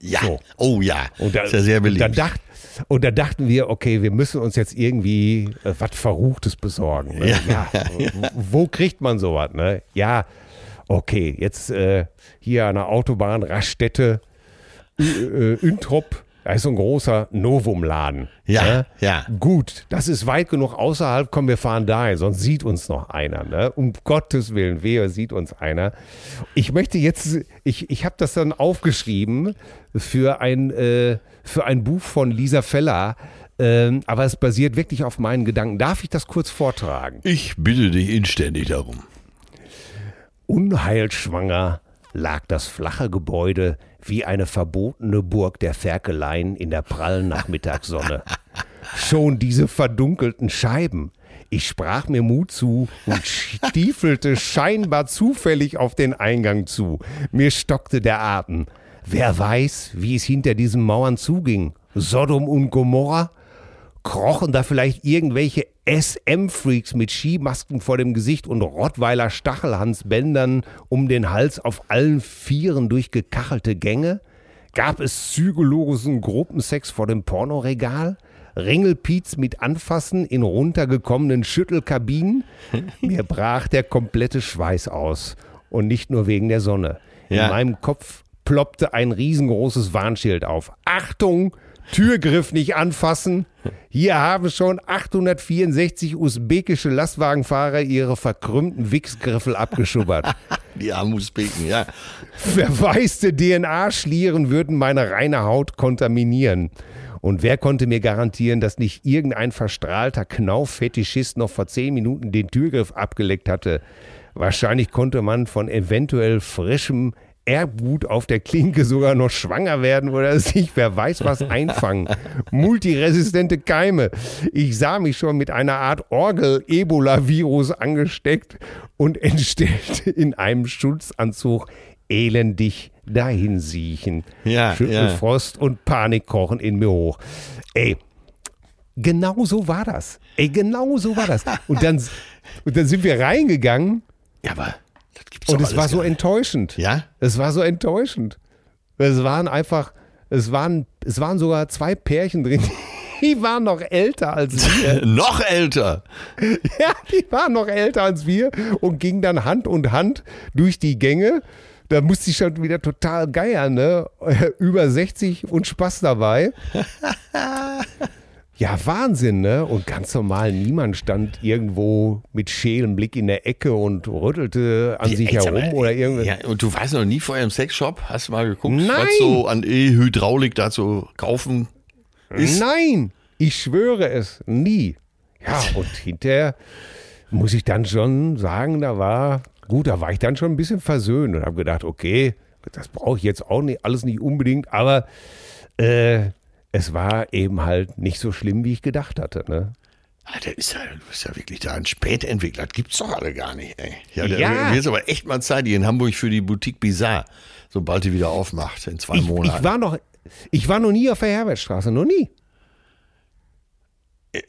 Ja, so. oh ja, und da, ist ja sehr beliebt. Und da, dacht, und da dachten wir, okay, wir müssen uns jetzt irgendwie äh, was Verruchtes besorgen. Ne? Ja. ja. Wo kriegt man sowas? Ne? Ja, okay, jetzt äh, hier an der Autobahn, Raststätte, äh, Üntrop, da ist so ein großer Novum-Laden. Ja, ne? ja. Gut, das ist weit genug außerhalb, komm, wir fahren dahin, sonst sieht uns noch einer. Ne? Um Gottes Willen, wer sieht uns einer? Ich möchte jetzt, ich, ich habe das dann aufgeschrieben für ein, äh, für ein Buch von Lisa Feller, ähm, aber es basiert wirklich auf meinen Gedanken. Darf ich das kurz vortragen? Ich bitte dich inständig darum. Unheilschwanger lag das flache Gebäude wie eine verbotene Burg der Ferkeleien in der prallen Nachmittagssonne. Schon diese verdunkelten Scheiben. Ich sprach mir Mut zu und stiefelte scheinbar zufällig auf den Eingang zu. Mir stockte der Atem. Wer weiß, wie es hinter diesen Mauern zuging? Sodom und Gomorra? Krochen da vielleicht irgendwelche SM-Freaks mit Skimasken vor dem Gesicht und Rottweiler Stachelhansbändern um den Hals auf allen Vieren durch gekachelte Gänge? Gab es zügellosen Gruppensex vor dem Pornoregal? Ringelpiez mit Anfassen in runtergekommenen Schüttelkabinen? *laughs* Mir brach der komplette Schweiß aus. Und nicht nur wegen der Sonne. In ja. meinem Kopf ploppte ein riesengroßes Warnschild auf. Achtung! Türgriff nicht anfassen. Hier haben schon 864 usbekische Lastwagenfahrer ihre verkrümmten Wichsgriffel abgeschubbert. *laughs* Die armen Usbeken, ja. Verwaiste DNA-Schlieren würden meine reine Haut kontaminieren. Und wer konnte mir garantieren, dass nicht irgendein verstrahlter Knauf-Fetischist noch vor zehn Minuten den Türgriff abgeleckt hatte? Wahrscheinlich konnte man von eventuell frischem Erbgut auf der Klinke sogar noch schwanger werden oder sich wer weiß was *laughs* einfangen. Multiresistente Keime. Ich sah mich schon mit einer Art Orgel-Ebola-Virus angesteckt und *laughs* entstellt in einem Schutzanzug elendig dahinsiechen. Ja, Schüttelfrost ja. und Panik kochen in mir hoch. Ey, genau so war das. Ey, genau so war das. Und dann, *laughs* und dann sind wir reingegangen. Ja, aber gibt's Und es war so enttäuschend. Ja? Es war so enttäuschend. Es waren einfach, es waren, es waren sogar zwei Pärchen drin, *laughs* die waren noch älter als wir. *laughs* noch älter? *laughs* Ja, die waren noch älter als wir und gingen dann Hand und Hand durch die Gänge. Da musste ich schon wieder total geiern, ne? Über 60 und Spaß dabei. Ja, Wahnsinn, ne? Und ganz normal, niemand stand irgendwo mit schälem Blick in der Ecke und rüttelte an sich herum mal, oder irgendwas. Ja, und du warst noch nie vor einem Sexshop? Hast du mal geguckt, Nein. was so an E-Hydraulik da zu kaufen ist? Nein, ich schwöre es, nie. Ja, und hinterher muss ich dann schon sagen, da war, gut, da war ich dann schon ein bisschen versöhnt und habe gedacht, okay, das brauche ich jetzt auch nicht, alles nicht unbedingt, aber äh, es war eben halt nicht so schlimm, wie ich gedacht hatte. Ne? Ah, der ist ja, ist ja wirklich da ein Spätentwickler. Das gibt's doch alle gar nicht, ey. Ja, der, ja. Mir ist aber echt mal Zeit hier in Hamburg für die Boutique Bizarre, sobald die wieder aufmacht, in zwei ich, Monaten. Ich war noch, ich war noch nie auf der Herbertstraße, noch nie.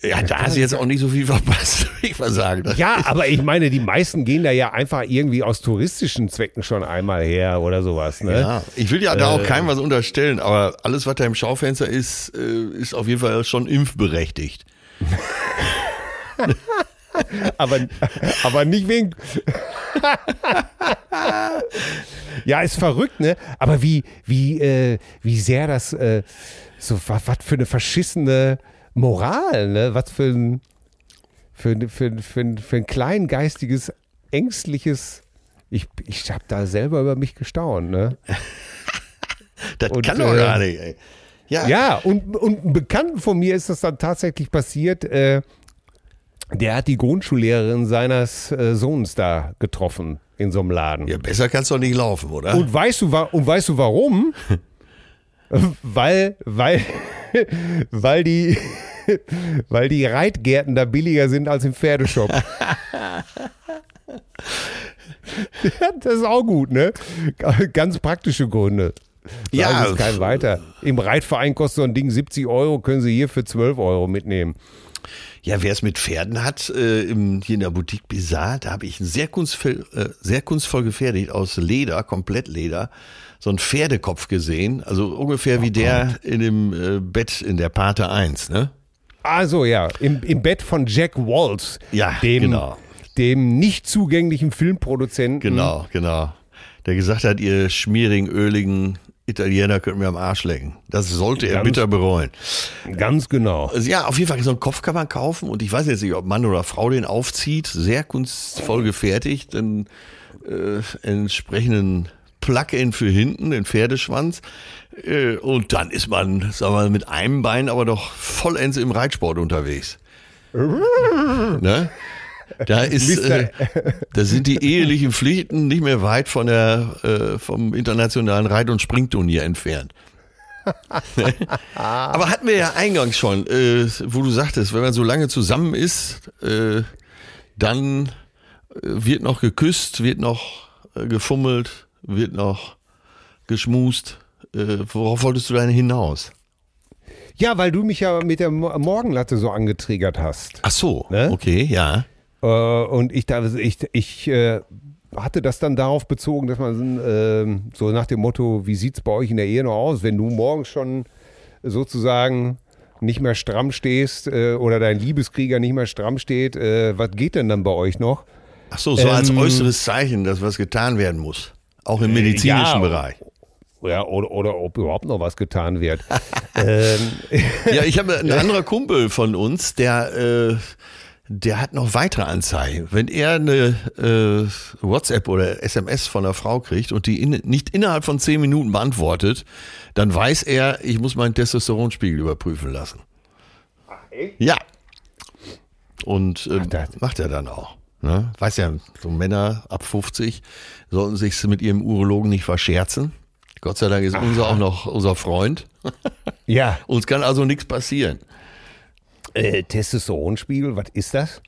Ja, da hast du jetzt auch nicht so viel verpasst, *laughs* ich mal sagen. ja, aber ich meine, die meisten gehen da ja einfach irgendwie aus touristischen Zwecken schon einmal her oder sowas. Ne? Ja, ich will ja da auch äh, keinem was unterstellen, aber alles, was da im Schaufenster ist, äh, ist auf jeden Fall schon impfberechtigt. *laughs* aber, aber nicht wegen. *laughs* ja, ist verrückt, ne? Aber wie, wie, äh, wie sehr das äh, so was für eine verschissene Moral, ne? Was für ein, für, für, für, für ein kleingeistiges, ängstliches. Ich, ich habe da selber über mich gestaunt, ne? *laughs* das und, kann doch äh, gar nicht, ey. Ja, ja und, und ein Bekannten von mir ist das dann tatsächlich passiert. Äh, der hat die Grundschullehrerin seines äh, Sohns da getroffen in so einem Laden. Ja, besser kannst du doch nicht laufen, oder? Und weißt du, und weißt du warum? *laughs* weil, weil, *laughs* weil die, *laughs* weil die Reitgärten da billiger sind als im Pferdeshop. *laughs* das ist auch gut, ne? Ganz praktische Gründe. Ja, ist kein weiter. Im Reitverein kostet so ein Ding 70 Euro, können Sie hier für 12 Euro mitnehmen. Ja, wer es mit Pferden hat, äh, im, hier in der Boutique Bizarre, da habe ich einen sehr kunstvoll, äh, sehr kunstvoll gefertigt aus Leder, komplett Leder so einen Pferdekopf gesehen, also ungefähr wie der in dem äh, Bett in der Pate 1, ne? Also ja, im, im Bett von Jack Waltz, ja, dem, genau. dem nicht zugänglichen Filmproduzenten. Genau, genau. Der gesagt hat, ihr schmierigen, öligen Italiener könnten mir am Arsch lecken. Das sollte er ganz, bitter bereuen. Ganz genau. Also ja, auf jeden Fall so einen Kopf kann man kaufen und ich weiß jetzt nicht, ob Mann oder Frau den aufzieht. Sehr kunstvoll gefertigt, den äh, entsprechenden Plug-in für hinten, den Pferdeschwanz. Äh, und dann ist man, sagen wir mal, mit einem Bein aber doch vollends im Reitsport unterwegs. *laughs* ne? Da ist, äh, da sind die ehelichen Pflichten nicht mehr weit von der, äh, vom internationalen Reit- und Springturnier entfernt. *laughs* Aber hatten wir ja eingangs schon, äh, wo du sagtest, wenn man so lange zusammen ist, äh, dann äh, wird noch geküsst, wird noch gefummelt, wird noch geschmust. Äh, worauf wolltest du denn hinaus? Ja, weil du mich ja mit der Morgenlatte so angetriggert hast. Ach so, ne? okay, ja. Äh, und ich, ich, ich äh, hatte das dann darauf bezogen, dass man äh, so nach dem Motto, wie sieht es bei euch in der Ehe noch aus, wenn du morgens schon sozusagen nicht mehr stramm stehst äh, oder dein Liebeskrieger nicht mehr stramm steht, äh, was geht denn dann bei euch noch? Ach so, so ähm, als äußeres Zeichen, dass was getan werden muss. Auch im medizinischen ja, Bereich. Ja, oder, oder ob überhaupt noch was getan wird. *laughs* ähm. *laughs* Ja, ich habe ein anderer Kumpel von uns, der, äh, der hat noch weitere Anzeigen. Wenn er eine äh, WhatsApp oder SMS von einer Frau kriegt und die in, nicht innerhalb von zehn Minuten beantwortet, dann weiß er, ich muss meinen Testosteronspiegel überprüfen lassen. Ach, echt? Ja. Und äh, Ach, macht er dann auch. Ne? Weiß ja, so Männer ab 50 sollten sich mit ihrem Urologen nicht verscherzen. Gott sei Dank ist Aha. unser auch noch unser Freund. *laughs* Ja. Uns kann also nichts passieren. Äh, Testosteronspiegel, was ist das?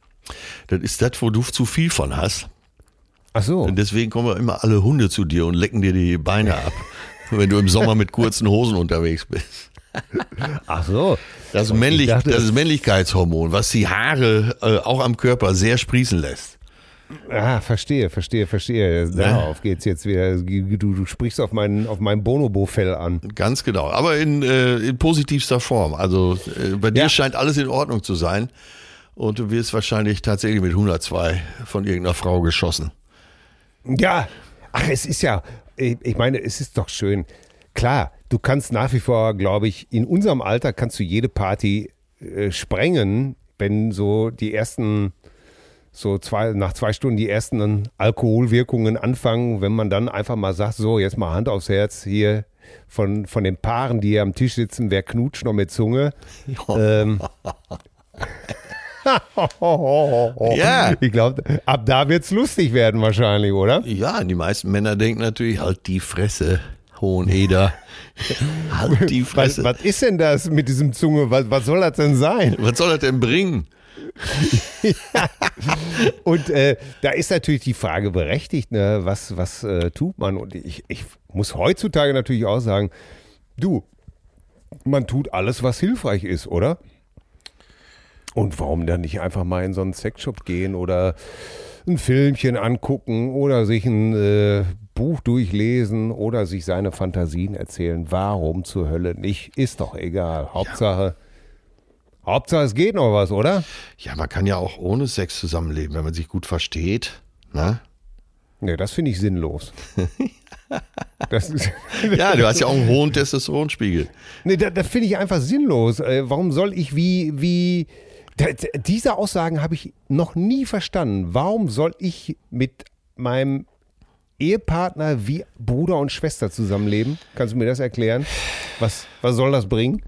Das ist das, wo du zu viel von hast. Ach so. Und deswegen kommen immer alle Hunde zu dir und lecken dir die Beine ab, *laughs* wenn du im Sommer mit kurzen Hosen unterwegs bist. Ach so. Das, männlich, dachte, das Männlichkeitshormon, was die Haare äh, auch am Körper sehr sprießen lässt. Ah, verstehe, verstehe, verstehe. Darauf geht's jetzt wieder. Du, du sprichst auf mein, auf mein Bonobo-Fell an. Ganz genau. Aber in, äh, in positivster Form. Also äh, bei dir ja. scheint alles in Ordnung zu sein. Und du wirst wahrscheinlich tatsächlich mit 102 von irgendeiner Frau geschossen. Ja, ach, es ist ja, ich meine, es ist doch schön. Klar, du kannst nach wie vor, glaube ich, in unserem Alter kannst du jede Party äh, sprengen, wenn so die ersten so zwei, nach zwei Stunden die ersten Alkoholwirkungen anfangen, wenn man dann einfach mal sagt, so, jetzt mal Hand aufs Herz hier von, von den Paaren, die hier am Tisch sitzen, wer knutscht noch mit Zunge? ähm, *laughs* ja. Ich glaube, ab da wird es lustig werden wahrscheinlich, oder? Ja, die meisten Männer denken natürlich, halt die Fresse. Hoheneder. *laughs* halt die Fresse. Was, was, ist denn das mit diesem Zunge? Was, was soll das denn sein? Was soll das denn bringen? *laughs* Und äh, da ist natürlich die Frage berechtigt, ne? was, was äh, tut man? Und ich, ich muss heutzutage natürlich auch sagen, du, man tut alles, was hilfreich ist, oder? Und warum dann nicht einfach mal in so einen Sexshop gehen oder ein Filmchen angucken oder sich ein äh, Buch durchlesen oder sich seine Fantasien erzählen? Warum zur Hölle nicht? Ist doch egal. Hauptsache. Ja Hauptsache, es geht noch was, oder? Ja, man kann ja auch ohne Sex zusammenleben, wenn man sich gut versteht. Ne? Nee, das finde ich sinnlos. *laughs* ja, du hast ja auch einen hohen Testosteronspiegel. Nee, das, das finde ich einfach sinnlos. Äh, warum soll ich wie, wie. Diese Aussagen habe ich noch nie verstanden. Warum soll ich mit meinem Ehepartner wie Bruder und Schwester zusammenleben? Kannst du mir das erklären? Was, was soll das bringen?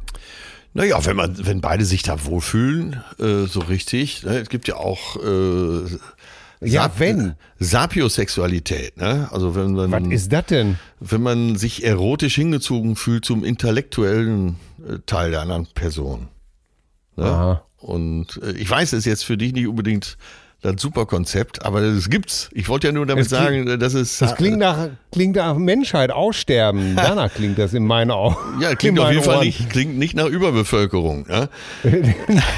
Naja, wenn man, wenn beide sich da wohlfühlen, äh, so richtig. Ne? Es gibt ja auch äh, ja, Sap wenn. Sapiosexualität, ne? Also wenn man. Was ist das denn? Wenn man sich erotisch hingezogen fühlt zum intellektuellen äh, Teil der anderen Person. Ne? Aha. Und äh, ich weiß, es ist jetzt für dich nicht unbedingt das super Konzept, aber das gibt's. Ich wollte ja nur damit klingt, sagen, dass es. Das klingt nach, klingt nach Menschheit, Aussterben. Danach klingt das in meinen Augen. Ja, *laughs* klingt auf jeden Ohren. Fall nicht, klingt nicht nach Überbevölkerung. Ja? *laughs*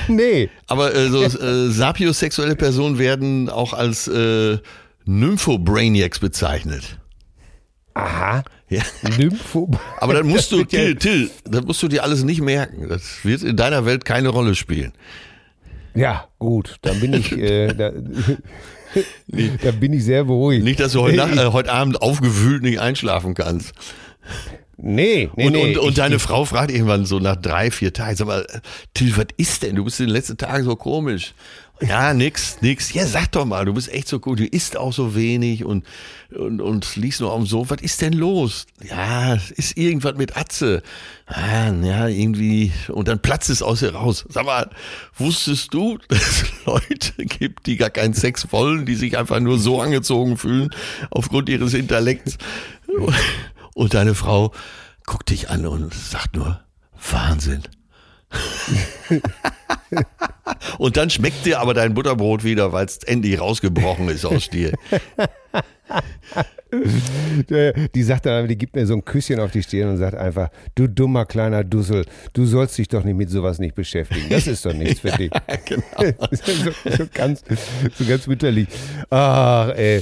nee. Aber äh, so äh, sapiosexuelle Personen werden auch als äh, Nymphobrainiacs bezeichnet. Aha. Ja. Nympho. *laughs* Aber dann musst du, Till, Till, das musst du dir alles nicht merken. Das wird in deiner Welt keine Rolle spielen. Ja, gut, dann bin ich, äh, *laughs* da, *laughs* da, bin ich sehr beruhigt. Nicht, dass du heute, Nacht, *laughs* äh, heute Abend aufgewühlt nicht einschlafen kannst. Nee, nee, und, nee. Und, und deine ich, Frau fragt irgendwann so nach drei, vier Tagen, sag mal, Till, was ist denn? Du bist in den letzten Tagen so komisch. Ja, nix, nix. Ja, sag doch mal, du bist echt so gut. Du isst auch so wenig und, und, und liegst nur auf dem Sofa. Was ist denn los? Ja, ist irgendwas mit Atze. Ah, ja, irgendwie. Und dann platzt es aus ihr raus. Sag mal, wusstest du, *laughs* dass es Leute gibt, die gar keinen Sex wollen, die sich einfach nur so angezogen fühlen aufgrund ihres Intellekts? *laughs* Und deine Frau guckt dich an und sagt nur, Wahnsinn. *laughs* Und dann schmeckt dir aber dein Butterbrot wieder, weil es endlich rausgebrochen ist aus dir. Die sagt dann, die gibt mir so ein Küsschen auf die Stirn und sagt einfach, du dummer kleiner Dussel, du sollst dich doch nicht mit sowas nicht beschäftigen. Das ist doch nichts für *laughs* dich. Ja, genau. *laughs* so, so, ganz, so ganz mütterlich. Ach, ey.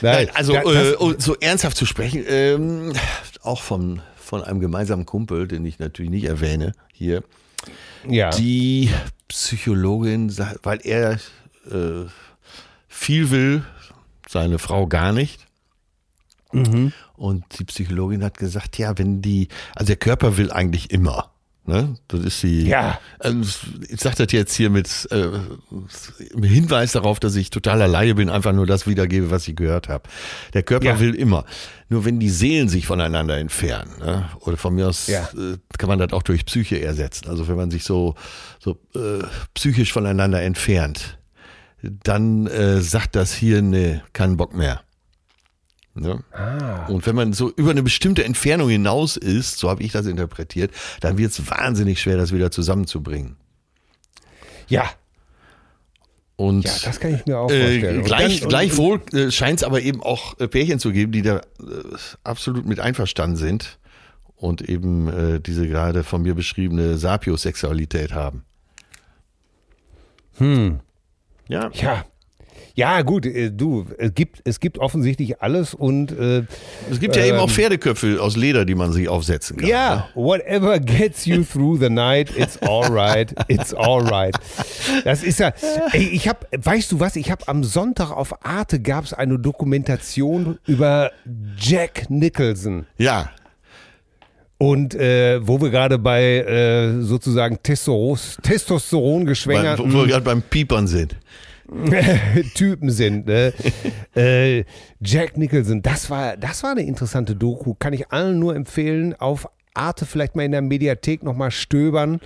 Nein, also äh, so ernsthaft zu sprechen, ähm, auch von, von einem gemeinsamen Kumpel, den ich natürlich nicht erwähne hier. Ja. Die Psychologin, weil er äh, viel will, seine Frau gar nicht. Mhm. Und die Psychologin hat gesagt, ja, wenn die, also der Körper will eigentlich immer. Ne? Das ist die. Ja. Also ich sage das jetzt hier mit äh, Hinweis darauf, dass ich totaler Laie bin, einfach nur das wiedergebe, was ich gehört habe. Der Körper ja. will immer. Nur wenn die Seelen sich voneinander entfernen, ne? oder von mir aus ja. äh, kann man das auch durch Psyche ersetzen. Also wenn man sich so, so äh, psychisch voneinander entfernt, dann äh, sagt das hier, ne, keinen Bock mehr. Ne? Ah. Und wenn man so über eine bestimmte Entfernung hinaus ist, so habe ich das interpretiert, dann wird es wahnsinnig schwer, das wieder zusammenzubringen. Ja. Und ja, das kann ich mir auch äh, vorstellen. Äh, gleich, dann, gleichwohl äh, scheint es aber eben auch äh, Pärchen zu geben, die da äh, absolut mit einverstanden sind und eben diese gerade von mir beschriebene Sapiosexualität haben. Hm. Ja. Ja, ja, gut, äh, du, es gibt, es gibt offensichtlich alles und äh, es gibt ja ähm, eben auch ähm, Pferdeköpfe aus Leder, die man sich aufsetzen kann. Ja, ne? whatever gets you through the night, it's alright, it's alright. Das ist ja, ey, ich habe, weißt du was, ich habe am Sonntag auf Arte gab es eine Dokumentation über Jack Nicholson. Ja. Und äh, wo wir gerade bei äh, sozusagen Testosteron, Testosteron geschwängert. Wo wir gerade beim Piepern sind. *laughs* Typen sind. Ne? *laughs* äh, Jack Nicholson, das war, das war eine interessante Doku. Kann ich allen nur empfehlen. Auf Arte vielleicht mal in der Mediathek nochmal stöbern,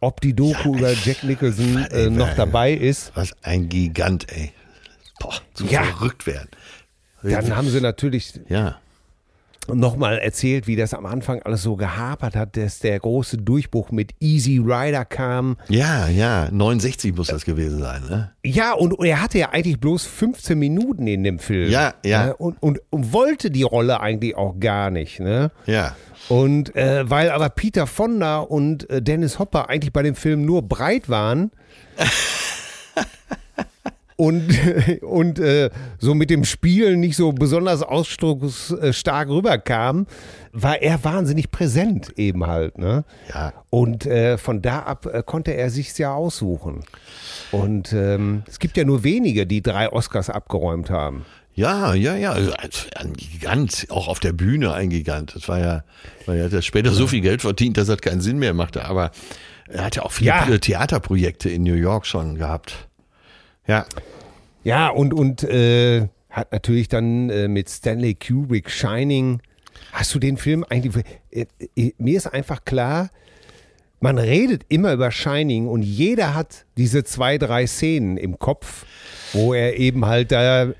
ob die Doku ja, über Jack Nicholson äh, noch dabei ist. Was ein Gigant, ey. Boah, zu ja. verrückt werden. Dann haben sie natürlich. Ja nochmal erzählt, wie das am Anfang alles so gehapert hat, dass der große Durchbruch mit Easy Rider kam. Ja, ja, 69 muss das gewesen sein, ne? Ja, und er hatte ja eigentlich bloß 15 Minuten in dem Film. Ja, ja. Und, und, und wollte die Rolle eigentlich auch gar nicht, ne? Ja. Und äh, weil aber Peter Fonda und äh, Dennis Hopper eigentlich bei dem Film nur breit waren, *laughs* und, *laughs* und äh, so mit dem Spielen nicht so besonders ausdrucksstark rüberkam, war er wahnsinnig präsent eben halt. Ne? Ja. Und äh, von da ab äh, konnte er sich ja aussuchen. Und ähm, es gibt ja nur wenige, die drei Oscars abgeräumt haben. Ja, ja, ja. Also, ein Gigant, auch auf der Bühne ein Gigant. Das war ja, weil er hat ja später so viel Geld verdient, dass das keinen Sinn mehr machte. Aber er hat ja auch viele ja. Theaterprojekte in New York schon gehabt. Ja. Ja, und, und äh, hat natürlich dann äh, mit Stanley Kubrick Shining. Hast du den Film eigentlich. Äh, äh, mir ist einfach klar, man redet immer über Shining und jeder hat diese zwei, drei Szenen im Kopf, wo er eben halt da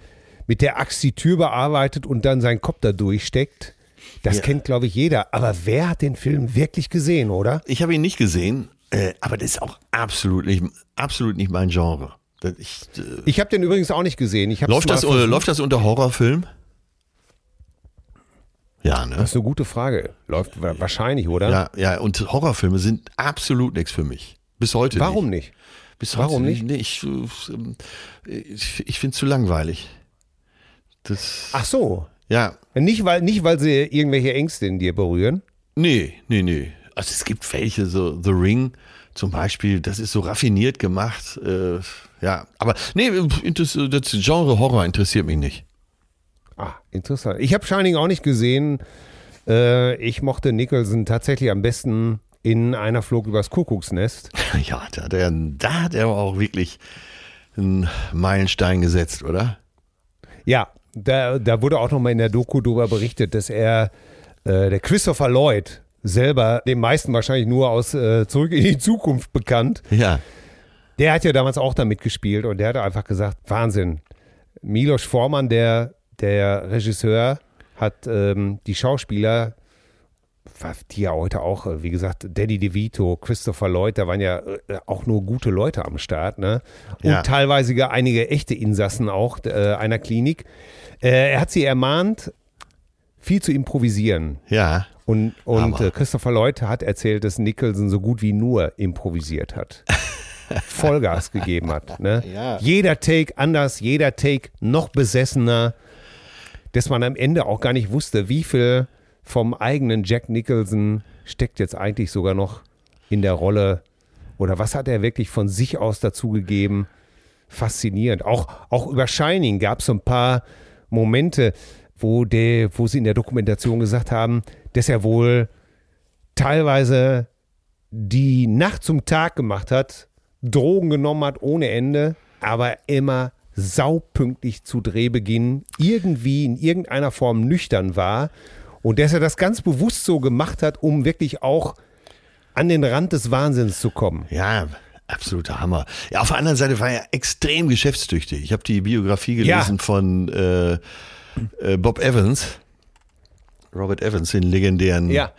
mit der Axt die Tür bearbeitet und dann seinen Kopf da durchsteckt. Das ja. kennt, glaube ich, jeder. Aber wer hat den Film wirklich gesehen, oder? Ich habe ihn nicht gesehen, äh, aber das ist auch absolut nicht, absolut nicht mein Genre. Ich, äh, ich habe den übrigens auch nicht gesehen. läuft, das, äh, läuft das unter Horrorfilm? Ja, ne? Das ist eine gute Frage. Läuft wahrscheinlich, oder? Ja, ja, und Horrorfilme sind absolut nichts für mich. Bis heute Warum nicht? nicht? Bis Warum nicht? Nee, ich ich, ich finde es zu langweilig. Das, Ach so. Ja. Nicht weil, nicht, weil sie irgendwelche Ängste in dir berühren? Nee, nee, nee. Also es gibt welche, so The Ring zum Beispiel, das ist so raffiniert gemacht. Äh, ja, aber nee, das, Genre Horror interessiert mich nicht. Ah, interessant. Ich habe Shining auch nicht gesehen. Äh, ich mochte Nicholson tatsächlich am besten in einer Flug übers Kuckucksnest. *laughs* Ja, da hat er, da hat er auch wirklich einen Meilenstein gesetzt, oder? Ja, da, da wurde auch nochmal in der Doku darüber berichtet, dass er, äh, der Christopher Lloyd, selber den meisten wahrscheinlich nur aus äh, Zurück in die Zukunft bekannt. Ja. Der hat ja damals auch da mitgespielt und der hat einfach gesagt, Wahnsinn. Milos Forman, der, der Regisseur, hat ähm, die Schauspieler, die ja heute auch, äh, wie gesagt, Danny DeVito, Christopher Lloyd, da waren ja äh, auch nur gute Leute am Start, ne? Und ja. teilweise einige echte Insassen auch äh, einer Klinik. Äh, er hat sie ermahnt, viel zu improvisieren. Ja. Und, und äh, Christopher Lloyd hat erzählt, dass Nicholson so gut wie nur improvisiert hat. *laughs* Vollgas gegeben hat. Ne? *laughs* Ja. Jeder Take anders, jeder Take noch besessener, dass man am Ende auch gar nicht wusste, wie viel vom eigenen Jack Nicholson steckt jetzt eigentlich sogar noch in der Rolle oder was hat er wirklich von sich aus dazugegeben. Faszinierend. Auch, auch über Shining gab es so ein paar Momente, wo, der, wo sie in der Dokumentation gesagt haben, dass er wohl teilweise die Nacht zum Tag gemacht hat, Drogen genommen hat ohne Ende, aber immer saupünktlich zu Drehbeginn irgendwie in irgendeiner Form nüchtern war und dass er das ganz bewusst so gemacht hat, um wirklich auch an den Rand des Wahnsinns zu kommen. Ja, absoluter Hammer. Ja, auf der anderen Seite war er extrem geschäftstüchtig. Ich habe die Biografie gelesen ja. von äh, äh, Bob Evans, Robert Evans, den legendären ja.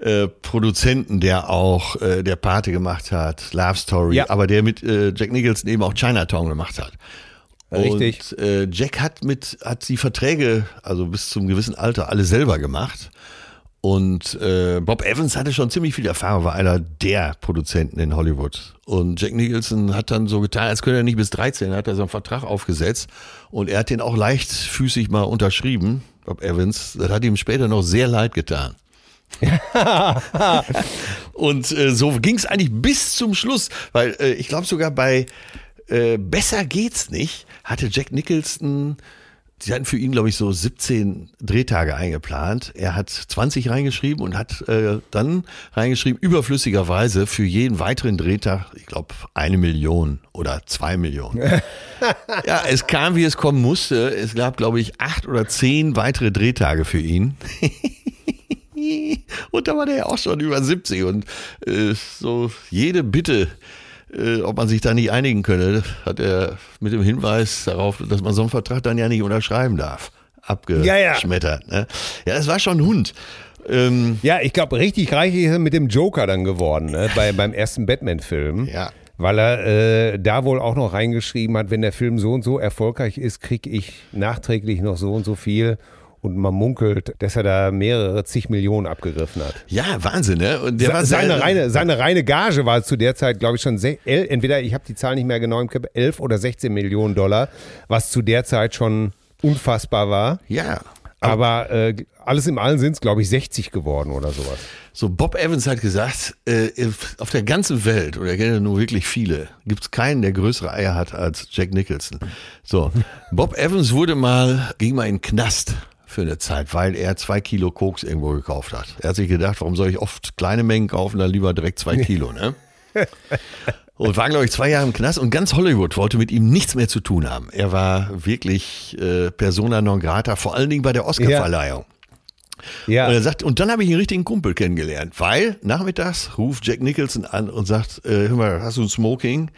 Äh, Produzenten, der auch äh, der Pate gemacht hat, Love Story, ja. aber der mit äh, Jack Nicholson eben auch Chinatown gemacht hat. Richtig. Und äh, Jack hat mit hat die Verträge, also bis zum gewissen Alter, alle selber gemacht. Und äh, Bob Evans hatte schon ziemlich viel Erfahrung, war einer der Produzenten in Hollywood. Und Jack Nicholson hat dann so getan, als könnte er nicht bis 13, hat er so einen Vertrag aufgesetzt. Und er hat den auch leichtfüßig mal unterschrieben, Bob Evans. Das hat ihm später noch sehr leid getan. *laughs* und äh, so ging es eigentlich bis zum Schluss, weil äh, ich glaube sogar bei äh, Besser geht's nicht hatte Jack Nicholson Sie hatten für ihn, glaube ich, so 17 Drehtage eingeplant. Er hat 20 reingeschrieben und hat äh, dann reingeschrieben, überflüssigerweise für jeden weiteren Drehtag, ich glaube, eine Million oder zwei Millionen. *laughs* ja, es kam, wie es kommen musste. Es gab, glaube ich, acht oder zehn weitere Drehtage für ihn. *laughs* *laughs* und da war der ja auch schon über 70 und äh, so jede Bitte äh, ob man sich da nicht einigen könne, hat er mit dem Hinweis darauf, dass man so einen Vertrag dann ja nicht unterschreiben darf, abgeschmettert. Ja, ja. Ne? ja das war schon ein Hund. Ähm, ja, ich glaube, richtig reich ist er mit dem Joker dann geworden, ne? Bei, beim ersten Batman-Film. Ja. Weil er äh, da wohl auch noch reingeschrieben hat, wenn der Film so und so erfolgreich ist, kriege ich nachträglich noch so und so viel und man munkelt, dass er da mehrere zig Millionen abgegriffen hat. Ja, Wahnsinn, ne? Und der war seine, reine, seine reine Gage war zu der Zeit, glaube ich, schon entweder, ich habe die Zahl nicht mehr genau im Kopf, 11 oder 16 Millionen Dollar, was zu der Zeit schon unfassbar war. Ja. Aber äh, alles im Allen sind es, glaube ich, 60 geworden oder sowas. So, Bob Evans hat gesagt, äh, auf der ganzen Welt, oder er kennt nur wirklich viele, gibt es keinen, der größere Eier hat als Jack Nicholson. So, Bob Evans wurde mal, ging mal in den Knast für eine Zeit, weil er zwei Kilo Koks irgendwo gekauft hat. Er hat sich gedacht, warum soll ich oft kleine Mengen kaufen, dann lieber direkt zwei Kilo, ne? Und war, glaube ich, zwei Jahre im Knast und ganz Hollywood wollte mit ihm nichts mehr zu tun haben. Er war wirklich äh, persona non grata, vor allen Dingen bei der Oscarverleihung. Ja. ja. Und er sagt, und dann habe ich einen richtigen Kumpel kennengelernt, weil nachmittags ruft Jack Nicholson an und sagt, äh, hör mal, hast du ein Smoking?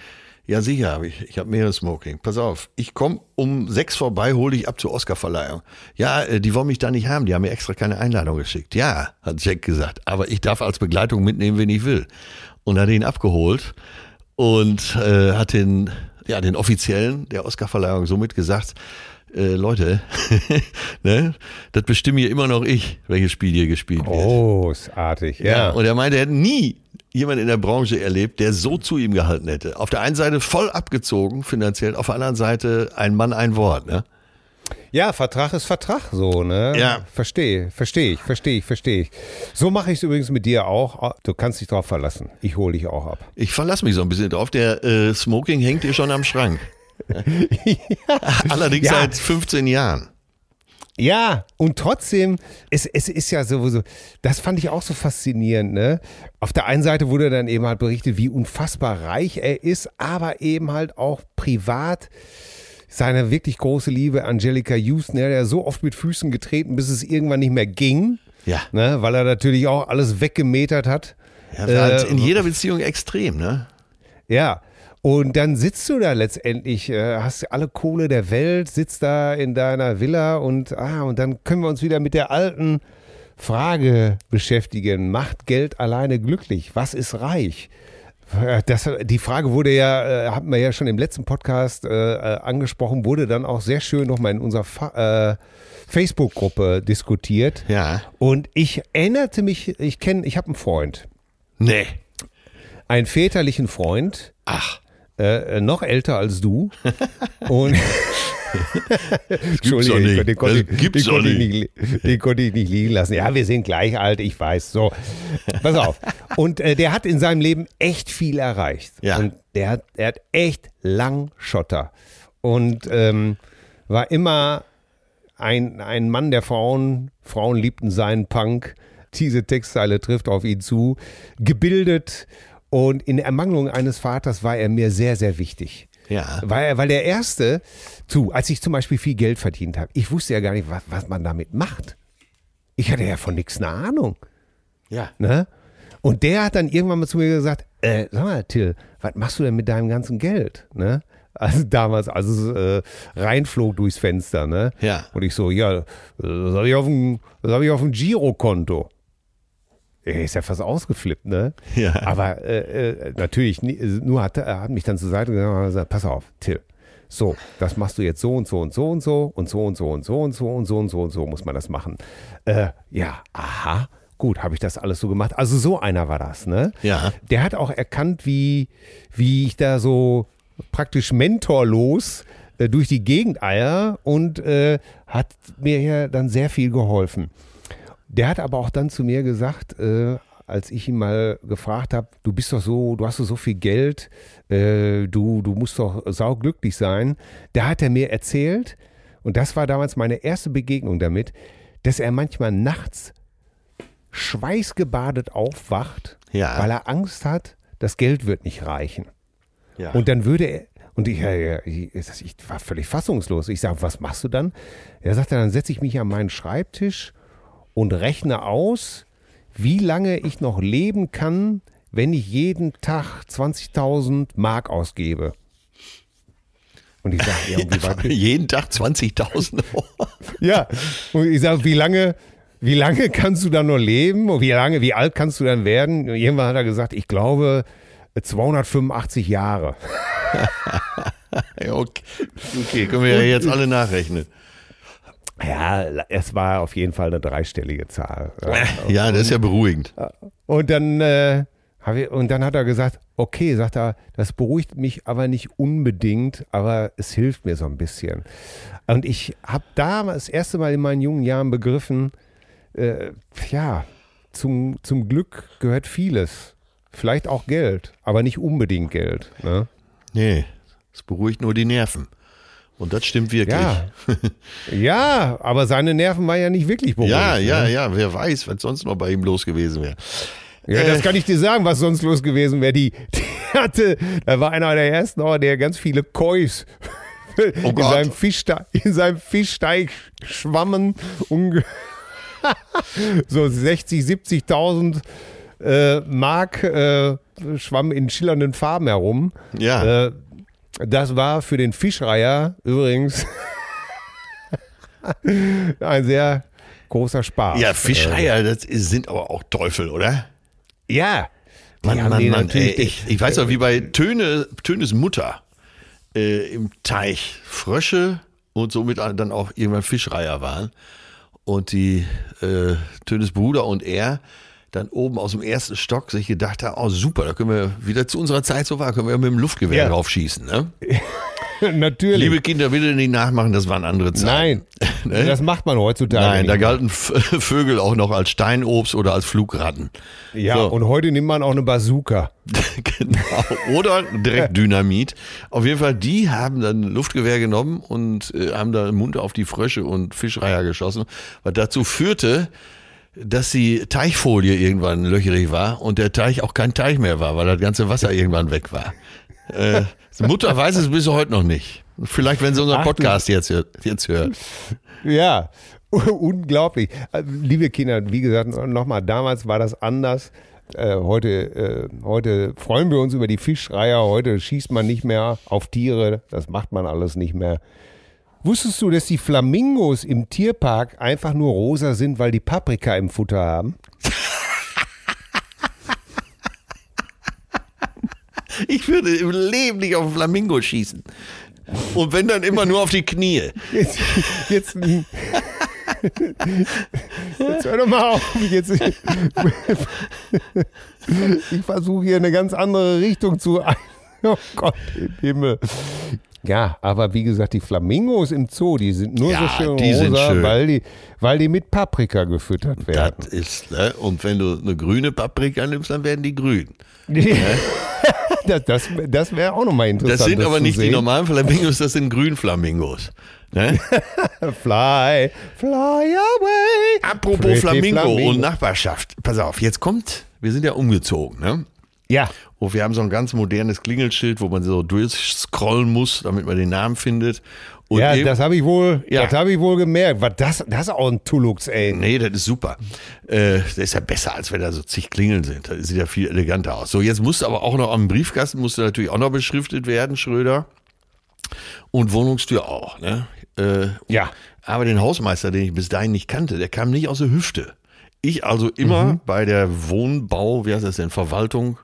Ja, sicher habe ich. Ich habe mehrere Smoking. Pass auf, ich komme um sechs vorbei, hole dich ab zur Oscarverleihung. Ja, äh, die wollen mich da nicht haben. Die haben mir extra keine Einladung geschickt. Ja, hat Jack gesagt. Aber ich darf als Begleitung mitnehmen, wen ich will. Und hat ihn abgeholt und äh, hat den, ja, den Offiziellen der Oscarverleihung somit gesagt, äh, Leute, *laughs* ne, das bestimme hier immer noch ich, welches Spiel hier gespielt wird. Großartig, ja. ja. Und er meinte, er hätte nie jemand in der Branche erlebt, der so zu ihm gehalten hätte. Auf der einen Seite voll abgezogen finanziell, auf der anderen Seite ein Mann, ein Wort, ne? Ja, Vertrag ist Vertrag, so, ne? Ja. Verstehe, verstehe ich, verstehe ich, verstehe ich. So mache ich es übrigens mit dir auch. Du kannst dich drauf verlassen. Ich hole dich auch ab. Ich verlasse mich so ein bisschen drauf. Der äh, Smoking hängt dir schon am Schrank. ja. *laughs* Allerdings ja. seit 15 Jahren. Ja, und trotzdem, es, es ist ja sowieso, das fand ich auch so faszinierend. Ne? Auf der einen Seite wurde dann eben halt berichtet, wie unfassbar reich er ist, aber eben halt auch privat seine wirklich große Liebe Angelika Houston, der hat so oft mit Füßen getreten, bis es irgendwann nicht mehr ging. Ja. Ne? Weil er natürlich auch alles weggemetert hat. Ja, halt äh, in jeder Beziehung extrem, ne? Ja. Und dann sitzt du da letztendlich, äh, hast alle Kohle der Welt, sitzt da in deiner Villa und, ah, und dann können wir uns wieder mit der alten Frage beschäftigen. Macht Geld alleine glücklich? Was ist reich? Äh, das, die Frage wurde ja, äh, haben wir ja schon im letzten Podcast äh, äh angesprochen, wurde dann auch sehr schön nochmal in unserer äh, Facebook-Gruppe diskutiert. Ja. Und ich erinnerte mich, ich kenne, ich habe einen Freund. Nee. Einen väterlichen Freund. Ach. Äh, noch älter als du. *laughs* Und Entschuldigung, den, den, konnte, den, konnte nicht, den, konnte ich nicht liegen lassen. Ja, wir sind gleich alt, ich weiß. So, pass auf. Und äh, der hat in seinem Leben echt viel erreicht. Ja. Und der hat, der hat echt lang Schotter. Und ähm, war immer ein, ein Mann der Frauen. Frauen liebten seinen Punk. diese Textzeile trifft auf ihn zu, gebildet und in Ermangelung eines Vaters war er mir sehr, sehr wichtig. Ja. Weil, weil der Erste, zu, als ich zum Beispiel viel Geld verdient habe, ich wusste ja gar nicht, was, was man damit macht. Ich hatte ja von nichts eine Ahnung. Ja. Ne? Und der hat dann irgendwann mal zu mir gesagt, äh, sag mal, Till, was machst du denn mit deinem ganzen Geld? Ne? Also damals, als es äh, reinflog durchs Fenster, ne? Ja. Und ich so, ja, das habe ich auf dem, das hab ich auf dem Girokonto. Er ist ja fast ausgeflippt, ne? Ja. Aber äh, äh, natürlich, nur hat er hat mich dann zur Seite gegangen und gesagt, pass auf, Till, so, das machst du jetzt so und so und so und so und so und so und so und so und so und so und so muss man das machen. Äh, ja, aha, gut, habe ich das alles so gemacht. Also so einer war das, ne? Ja. Der hat auch erkannt, wie, wie ich da so praktisch mentorlos äh, durch die Gegend eier und äh, hat mir ja dann sehr viel geholfen. Der hat aber auch dann zu mir gesagt, äh, als ich ihn mal gefragt habe, du bist doch so, du hast doch so viel Geld, äh, du, du musst doch sauglücklich sein. Da hat er mir erzählt, und das war damals meine erste Begegnung damit, dass er manchmal nachts schweißgebadet aufwacht, ja. weil er Angst hat, das Geld wird nicht reichen. Ja. Und dann würde er, und ich, ich, war völlig fassungslos. Ich sage, was machst du dann? Er sagte, dann setze ich mich an meinen Schreibtisch und rechne aus, wie lange ich noch leben kann, wenn ich jeden Tag 20.000 Mark ausgebe. Und ich sage, ja, wie *laughs* weit jeden Tag 20.000 *laughs* Ja, und ich sage, wie lange, wie lange kannst du dann noch leben? Und wie lange, wie alt kannst du dann werden? Und irgendwann hat er gesagt, ich glaube 285 Jahre. *laughs* okay. okay, können wir ja jetzt alle nachrechnen. Ja, es war auf jeden Fall eine dreistellige Zahl. *laughs* Ja, das ist ja beruhigend. Und dann, äh, ich, und dann hat er gesagt, okay, sagt er, das beruhigt mich aber nicht unbedingt, aber es hilft mir so ein bisschen. Und ich habe da das erste Mal in meinen jungen Jahren begriffen, äh, ja, zum, zum Glück gehört vieles. Vielleicht auch Geld, aber nicht unbedingt Geld. Ne? Nee, es beruhigt nur die Nerven. Und das stimmt wirklich. Ja. *laughs* ja, aber seine Nerven waren ja nicht wirklich beruhigt. Ja, ja, ne? ja. Wer weiß, was sonst noch bei ihm los gewesen wäre. Ja, äh, das kann ich dir sagen, was sonst los gewesen wäre. Die, *laughs* die hatte, da war einer der ersten, oh, der ganz viele Kois oh in, seinem Fischsteig, in seinem Fischsteig schwammen. *laughs* so 60, 70.000 äh, Mark äh, schwamm in schillernden Farben herum. Ja. Äh, das war für den Fischreier übrigens *laughs* ein sehr großer Spaß. Ja, Fischreier, das sind aber auch Teufel, oder? Ja. Mann, Mann, Mann, ey, ich, ich, weiß noch, wie bei Töne, Tönes Mutter äh, im Teich Frösche und somit dann auch irgendwann Fischreier waren. Und die äh, Tönes Bruder und er dann oben aus dem ersten Stock sich gedacht haben, oh super, da können wir wieder zu unserer Zeit so war, können wir mit dem Luftgewehr ja. draufschießen. Ne? *laughs* Natürlich. Liebe Kinder, bitte nicht nachmachen, das waren andere Zeiten. Nein, *laughs* ne? das macht man heutzutage. Nein, da galten *laughs* Vögel auch noch als Steinobst oder als Flugratten. Ja, so. und heute nimmt man auch eine Bazooka. genau. Oder direkt Dynamit. Auf jeden Fall, die haben dann Luftgewehr genommen und äh, haben da Mund auf die Frösche und Fischreiher geschossen, was dazu führte, dass die Teichfolie irgendwann löcherig war und der Teich auch kein Teich mehr war, weil das ganze Wasser irgendwann weg war. Äh, Mutter weiß es bis heute noch nicht. Vielleicht, wenn sie unseren Podcast jetzt, jetzt hört. Ja, *laughs* unglaublich. Äh, liebe Kinder, wie gesagt, nochmal, damals war das anders. Äh, heute, äh, heute freuen wir uns über die Fischreiher. Heute schießt man nicht mehr auf Tiere. Das macht man alles nicht mehr. Wusstest du, dass die Flamingos im Tierpark einfach nur rosa sind, weil die Paprika im Futter haben? *laughs* Ich würde im Leben nicht auf einen Flamingo schießen. Und wenn dann immer nur auf die Knie. Jetzt, jetzt, jetzt hör doch mal auf. Jetzt, ich versuche hier eine ganz andere Richtung zu. Oh Gott im Himmel. Ja, aber wie gesagt, die Flamingos im Zoo, die sind nur ja, so schön die rosa, schön. Weil, die, weil die mit Paprika gefüttert werden. Das ist, ne? Und wenn du eine grüne Paprika nimmst, dann werden die grün. *laughs* Ne? das das, das wäre auch nochmal interessant. Das sind das aber nicht sehen. die normalen Flamingos, das sind Grünflamingos. Ne? *laughs* fly, fly away. Apropos Flamingo, Flamingo, und Nachbarschaft. Pass auf, jetzt kommt, wir sind ja umgezogen, ne? Ja. Und wir haben so ein ganz modernes Klingelschild, wo man so durchscrollen muss, damit man den Namen findet. Und ja, eben, das habe ich wohl, ja. das habe ich wohl gemerkt. Was das, das ist auch ein Tulux, ey. Nee, das ist super. Äh, das ist ja besser, als wenn da so zig Klingeln sind. Das sieht ja viel eleganter aus. So, jetzt musste aber auch noch am Briefkasten musste natürlich auch noch beschriftet werden, Schröder. Und Wohnungstür auch, ne? Äh, ja. Aber den Hausmeister, den ich bis dahin nicht kannte, der kam nicht aus der Hüfte. Ich also immer mhm. bei der Wohnbau, wie heißt das denn, Verwaltung,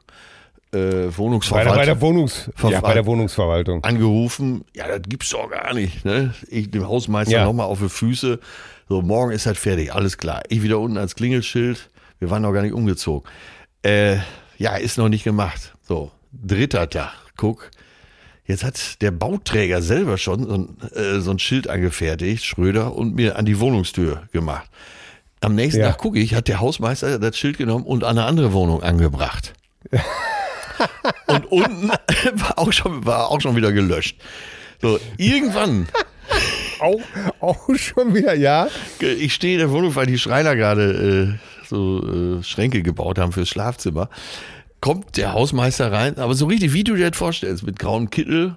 äh, Wohnungsverwaltung. Bei der, bei der Wohnungs ja, bei der Wohnungsverwaltung. Angerufen, ja, das gibt's doch gar nicht. Ne? Ich dem Hausmeister ja. nochmal auf die Füße. So, morgen ist halt fertig, alles klar. Ich wieder unten als Klingelschild. Wir waren noch gar nicht umgezogen. Äh, ja, ist noch nicht gemacht. So, dritter Tag, guck. Jetzt hat der Bauträger selber schon so ein, äh, so ein Schild angefertigt, Schröder, und mir an die Wohnungstür gemacht. Am nächsten ja. Tag gucke ich, hat der Hausmeister das Schild genommen und an eine andere Wohnung angebracht. *laughs* und unten *laughs* war auch, schon, war auch schon wieder gelöscht. So, irgendwann. auch, auch schon wieder, ja. Ich stehe in der Wohnung, weil die Schreiner gerade äh, so äh, Schränke gebaut haben fürs Schlafzimmer kommt der Hausmeister rein, aber so richtig, wie du dir das vorstellst, mit grauem Kittel,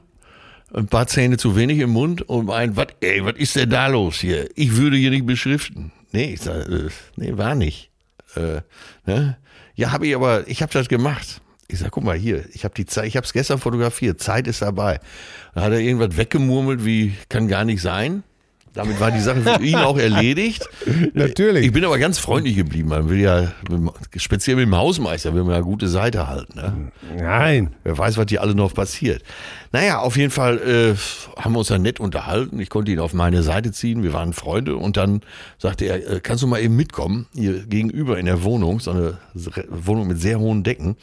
ein paar Zähne zu wenig im Mund und meint, was, ey, was ist denn da los hier? Ich würde hier nicht beschriften. Nee, ich sag, äh, nee, war nicht. Äh, ne? Ja, habe ich aber, ich habe das gemacht. Ich sag, guck mal hier, ich habe die Zeit, ich habe es gestern fotografiert, Zeit ist dabei. Da hat er irgendwas weggemurmelt, wie kann gar nicht sein. Damit war die Sache für ihn auch erledigt. *laughs* Natürlich. Ich bin aber ganz freundlich geblieben. Man will ja, speziell mit dem Hausmeister, will man ja gute Seite halten. Ne? Nein. Wer weiß, was hier alle noch passiert. Naja, auf jeden Fall äh, haben wir uns dann nett unterhalten. Ich konnte ihn auf meine Seite ziehen. Wir waren Freunde. Und dann sagte er, äh, kannst du mal eben mitkommen? Hier gegenüber in der Wohnung, so eine Wohnung mit sehr hohen Decken.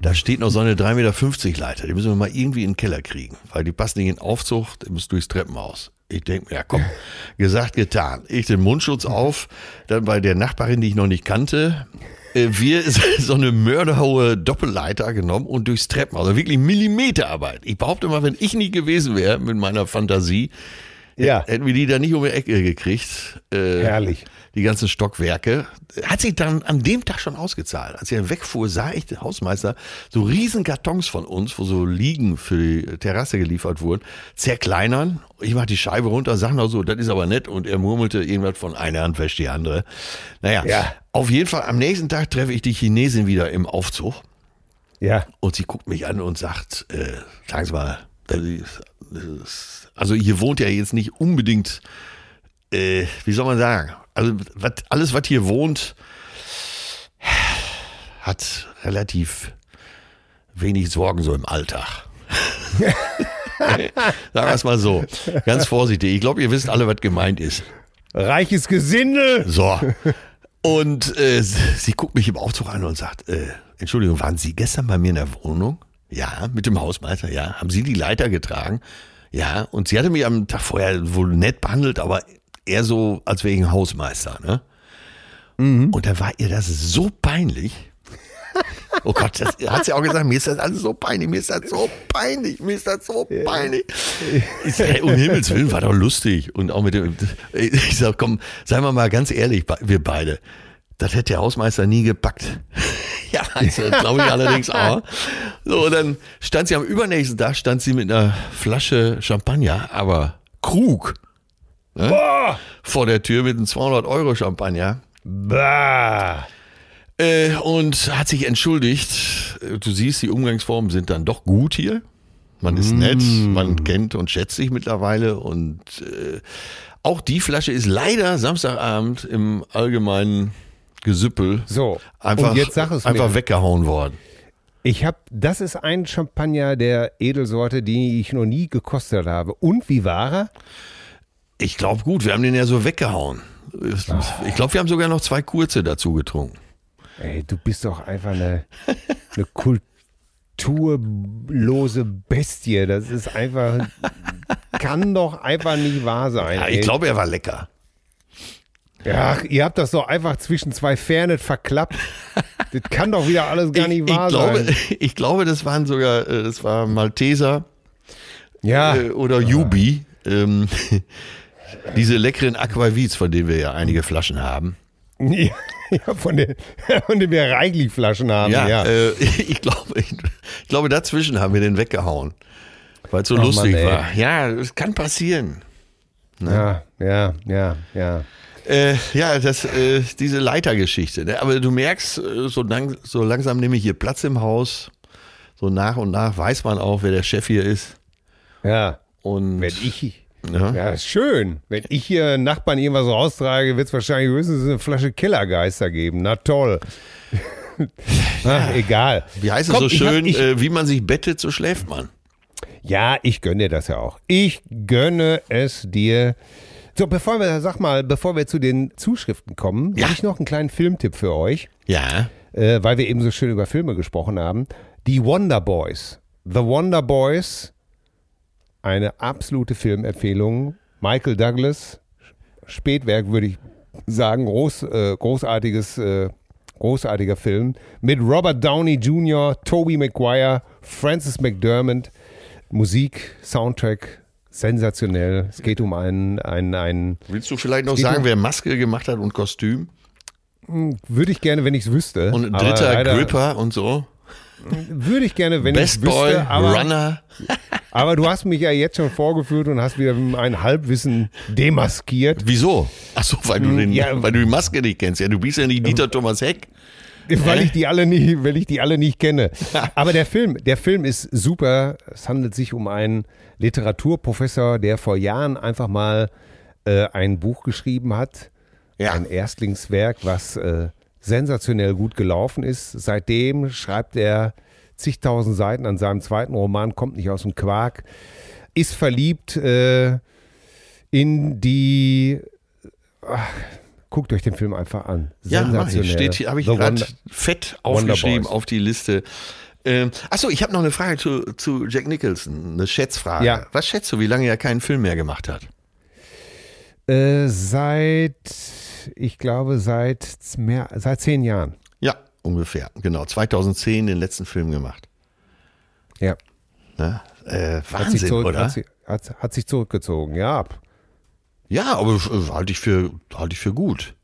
Da steht noch so eine 3,50 Meter Leiter. Die müssen wir mal irgendwie in den Keller kriegen, weil die passen nicht in Aufzug, die müssen durchs Treppenhaus. Ich denke mir, ja komm, *laughs* gesagt, getan. Ich den Mundschutz auf, dann bei der Nachbarin, die ich noch nicht kannte, äh, wir *laughs* so eine mörderhohe Doppelleiter genommen und durchs Treppenhaus. Also wirklich Millimeterarbeit. Ich behaupte mal, wenn ich nicht gewesen wäre mit meiner Fantasie, ja. hätten wir die da nicht um die Ecke gekriegt. Äh, Herrlich die ganzen Stockwerke. Hat sich dann an dem Tag schon ausgezahlt. Als er wegfuhr, sah ich den Hausmeister so riesen Kartons von uns, wo so Liegen für die Terrasse geliefert wurden, zerkleinern. Ich mach die Scheibe runter, sag noch so, das ist aber nett. Und er murmelte irgendwas von einer Hand wäscht die andere. Naja, ja. auf jeden Fall am nächsten Tag treffe ich die Chinesin wieder im Aufzug. Ja. Und sie guckt mich an und sagt, äh, sagen Sie mal, ist, also hier wohnt ja jetzt nicht unbedingt, äh, wie soll man sagen, also wat, alles, was hier wohnt, hat relativ wenig Sorgen so im Alltag. *laughs* Sagen wir es mal so. Ganz vorsichtig. Ich glaube, ihr wisst alle, was gemeint ist. Reiches Gesinde. So. Und äh, sie guckt mich im Aufzug an und sagt, äh, Entschuldigung, waren Sie gestern bei mir in der Wohnung? Ja, mit dem Hausmeister, ja. Haben Sie die Leiter getragen? Ja. Und sie hatte mich am Tag vorher wohl nett behandelt, aber eher so, als wäre ich ein Hausmeister, ne? Mhm. Und da war ihr das so peinlich. *laughs* Oh Gott, das hat sie auch gesagt, mir ist das alles so peinlich, mir ist das so peinlich, mir ist das so peinlich. *laughs* Ich sag, um Himmels Willen, war doch lustig. Und auch mit dem, ich sag, komm, seien wir mal ganz ehrlich, wir beide. Das hätte der Hausmeister nie gepackt. *laughs* ja, also, glaube ich allerdings auch. So, und dann stand sie am übernächsten Tag, stand sie mit einer Flasche Champagner, aber Krug. Ne? Vor der Tür mit einem 200 Euro Champagner. Bah. Äh, und hat sich entschuldigt. Du siehst, die Umgangsformen sind dann doch gut hier. Man ist mm. nett, man kennt und schätzt sich mittlerweile. Und äh, auch die Flasche ist leider Samstagabend im allgemeinen Gesüppel so, einfach, einfach weggehauen worden. Ich habe, das ist ein Champagner der Edelsorte, die ich noch nie gekostet habe. Und wie war er? Ich glaube gut, wir haben den ja so weggehauen. Ich glaube, wir haben sogar noch zwei kurze dazu getrunken. Ey, du bist doch einfach eine, eine kulturlose Bestie. Das ist einfach, kann doch einfach nicht wahr sein. Ja, ich glaube, er war lecker. Ja, ihr habt das doch einfach zwischen zwei Fernet verklappt. Das kann doch wieder alles gar nicht wahr ich glaube, sein. *laughs* Ich glaube, das waren sogar, äh, das war Malteser ja. Äh, oder Jubi. ähm, *laughs* diese leckeren Aquavits, von denen wir ja einige Flaschen haben. Ja, *laughs* ja von, den, *laughs* von denen wir reichlich Flaschen haben. Ja, ja. Äh, *laughs* ich, glaube, ich, ich, glaube, dazwischen haben wir den weggehauen, weil es so oh, lustig Mann, war. Ja, es kann passieren. Ne? Ja, ja, ja, ja. Äh, ja, das, äh, diese Leitergeschichte. Ne? Aber du merkst, äh, so, lang, so langsam nehme ich hier Platz im Haus. So nach und nach weiß man auch, wer der Chef hier ist. Ja. Und wenn ich. Ja. ja, schön. Wenn ich hier Nachbarn irgendwas raustrage, wird es wahrscheinlich höchstens eine Flasche Killergeister geben. Na toll. *laughs* Ach, egal. Wie heißt es Komm, so schön, hab, ich, äh, wie man sich bettet, so schläft man. Ja, ich gönne dir das ja auch. Ich gönne es dir. So, bevor wir, sag mal, bevor wir zu den Zuschriften kommen, ja. habe ich noch einen kleinen Filmtipp für euch. Ja. Äh, weil wir eben so schön über Filme gesprochen haben. Die Wonder Boys. The Wonder Boys. Eine absolute Filmempfehlung. Michael Douglas. Spätwerk, würde ich sagen. Groß, äh, großartiges, äh, großartiger Film. Mit Robert Downey Jr., Tobey Maguire, Francis McDermott. Musik, Soundtrack, sensationell. Es geht um einen, einen, einen Willst du vielleicht noch sagen, um, wer Maske gemacht hat und Kostüm? Hm, würde ich gerne, wenn ich es wüsste. Und ein dritter Gripper und so. Würde ich gerne, wenn ich es wüsste. Boy, aber, Runner. *laughs* aber du hast mich ja jetzt schon vorgeführt und hast wieder ein Halbwissen demaskiert. Wieso? Achso, weil du, hm, den, ja, weil du die Maske nicht kennst. Ja, du bist ja nicht Dieter Thomas Heck. Weil ich die alle nicht, weil ich die alle nicht kenne. Aber der Film, der Film ist super. Es handelt sich um einen Literaturprofessor, der vor Jahren einfach mal äh, ein Buch geschrieben hat. Ja. Ein Erstlingswerk, was äh, sensationell gut gelaufen ist. Seitdem schreibt er zigtausend Seiten an seinem zweiten Roman, kommt nicht aus dem Quark, ist verliebt äh, in die. Ach, Guckt euch den Film einfach an. Sensationell. Ja, steht hier, habe ich gerade fett aufgeschrieben auf die Liste. Ähm, achso, ich habe noch eine Frage zu, zu Jack Nicholson, eine Schätzfrage. Ja. Was schätzt du, wie lange er keinen Film mehr gemacht hat? Äh, seit, ich glaube, seit mehr, seit zehn Jahren. Ja, ungefähr. Genau. 2010 den letzten Film gemacht. Ja. Na, äh, Wahnsinn, hat zurück, oder? Hat, sie, hat, hat sich zurückgezogen, ja. Ja, aber halte ich für, halte ich für gut.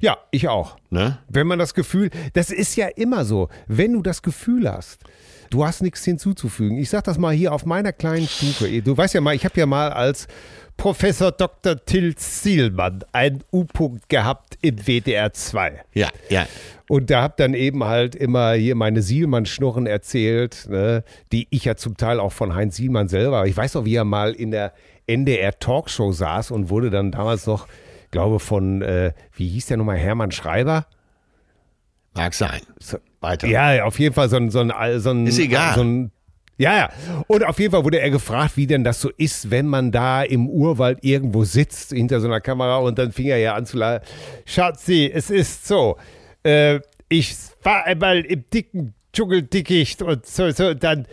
Ja, ich auch. Ne? Wenn man das Gefühl, das ist ja immer so, wenn du das Gefühl hast, du hast nichts hinzuzufügen. Ich sag das mal hier auf meiner kleinen Stufe. Du weißt ja mal, ich habe ja mal als Professor Dr. Till Sielmann einen U-Punkt gehabt im WDR 2. Ja, ja. Und da habe dann eben halt immer hier meine Sielmann-Schnurren erzählt, ne, die ich ja zum Teil auch von Heinz Sielmann selber. Ich weiß noch, wie er mal in der NDR Talkshow saß und wurde dann damals noch, glaube von, äh, wie hieß der nochmal, Hermann Schreiber? Mag sein. So, Weiter. Ja, auf jeden Fall so ein, so ein, so ein Ist egal. So ein, ja, ja. Und auf jeden Fall wurde er gefragt, wie denn das so ist, wenn man da im Urwald irgendwo sitzt hinter so einer Kamera und dann fing er ja an zu lachen. Schatzi, es ist so. Äh, ich war einmal im dicken Dschungeldickicht und so, so, dann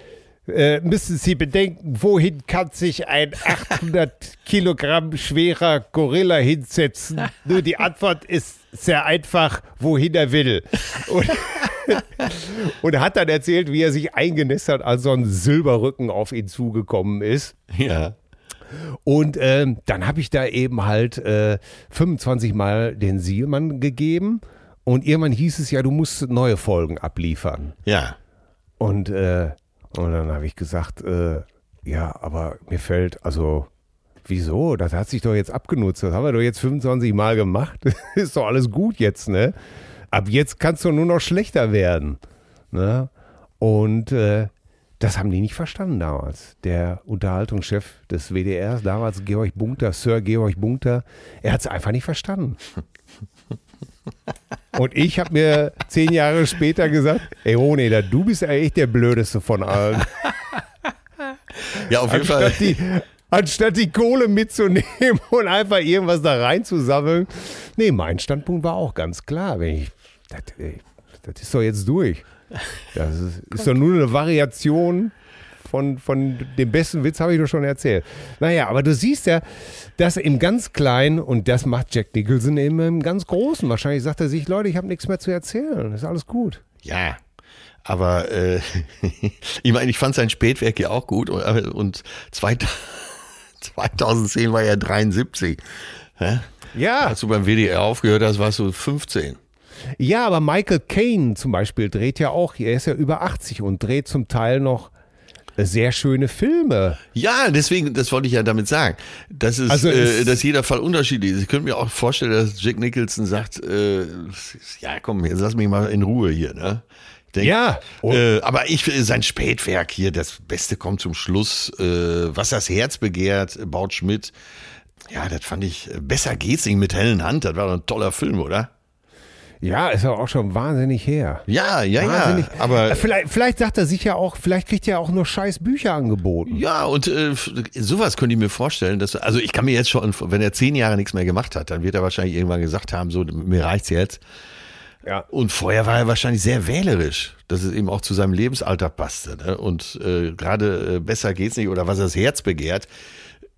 äh, müssen Sie bedenken, wohin kann sich ein *laughs* 800 Kilogramm schwerer Gorilla hinsetzen? Nur die Antwort ist sehr einfach, wohin er will. Und, *laughs* und hat dann erzählt, wie er sich eingenässt hat, als so ein Silberrücken auf ihn zugekommen ist. Ja. Und ähm, dann habe ich da eben halt äh, 25 Mal den Sielmann gegeben. Und irgendwann hieß es ja, du musst neue Folgen abliefern. Ja. Und äh, und dann habe ich gesagt, äh, ja, aber mir fällt, also, wieso? Das hat sich doch jetzt abgenutzt. Das haben wir doch jetzt 25 Mal gemacht. *laughs* Ist doch alles gut jetzt, ne? Ab jetzt kannst du nur noch schlechter werden. Ne? Und äh, das haben die nicht verstanden damals. Der Unterhaltungschef des WDRs, damals Georg Bunter, Sir Georg Bunter, er hat es einfach nicht verstanden. *laughs* Und ich habe mir zehn Jahre später gesagt, ey Roneda, du bist ja echt der Blödeste von allen. Ja, auf jeden Anstatt Fall. Die, anstatt die Kohle mitzunehmen *laughs* und einfach irgendwas da reinzusammeln. Nee, mein Standpunkt war auch ganz klar. Ich, das, das ist doch jetzt durch. Das ist, *laughs* ist doch nur eine Variation von, von dem besten Witz habe ich doch schon erzählt. Naja, aber du siehst ja, dass im ganz Kleinen, und das macht Jack Nicholson eben im ganz Großen. Wahrscheinlich sagt er sich, Leute, ich habe nichts mehr zu erzählen. Ist alles gut. Ja, aber äh, *laughs* ich meine, ich fand sein Spätwerk ja auch gut und, und zwei, 2010 *laughs* war er 73. Hä? Ja. Als du beim WDR aufgehört hast, warst du 15. Ja, aber Michael Caine zum Beispiel dreht ja auch, er ist ja über 80 und dreht zum Teil noch sehr schöne Filme. Ja, deswegen, das wollte ich ja damit sagen. Das ist, also äh, dass jeder Fall unterschiedlich ist. Ich könnte mir auch vorstellen, dass Jack Nicholson sagt, äh, ja komm, jetzt lass mich mal in Ruhe hier, ne? Denk, ja. Äh, aber ich sein Spätwerk hier, das Beste kommt zum Schluss. Äh, was das Herz begehrt, Baut Schmidt. Ja, das fand ich, besser geht's nicht mit hellen Hand. Das war doch ein toller Film, oder? Ja, ist ja auch schon wahnsinnig her. Ja, ja, wahnsinnig. ja. Aber äh, vielleicht, vielleicht sagt er sich ja auch, vielleicht kriegt er auch nur scheiß Bücher angeboten. Ja, und äh, sowas könnte ich mir vorstellen. Dass, also ich kann mir jetzt schon, wenn er zehn Jahre nichts mehr gemacht hat, dann wird er wahrscheinlich irgendwann gesagt haben, so, mir reicht's jetzt. Ja. Und vorher war er wahrscheinlich sehr wählerisch, dass es eben auch zu seinem Lebensalter passte. Ne? Und äh, gerade äh, besser geht's nicht oder was das Herz begehrt,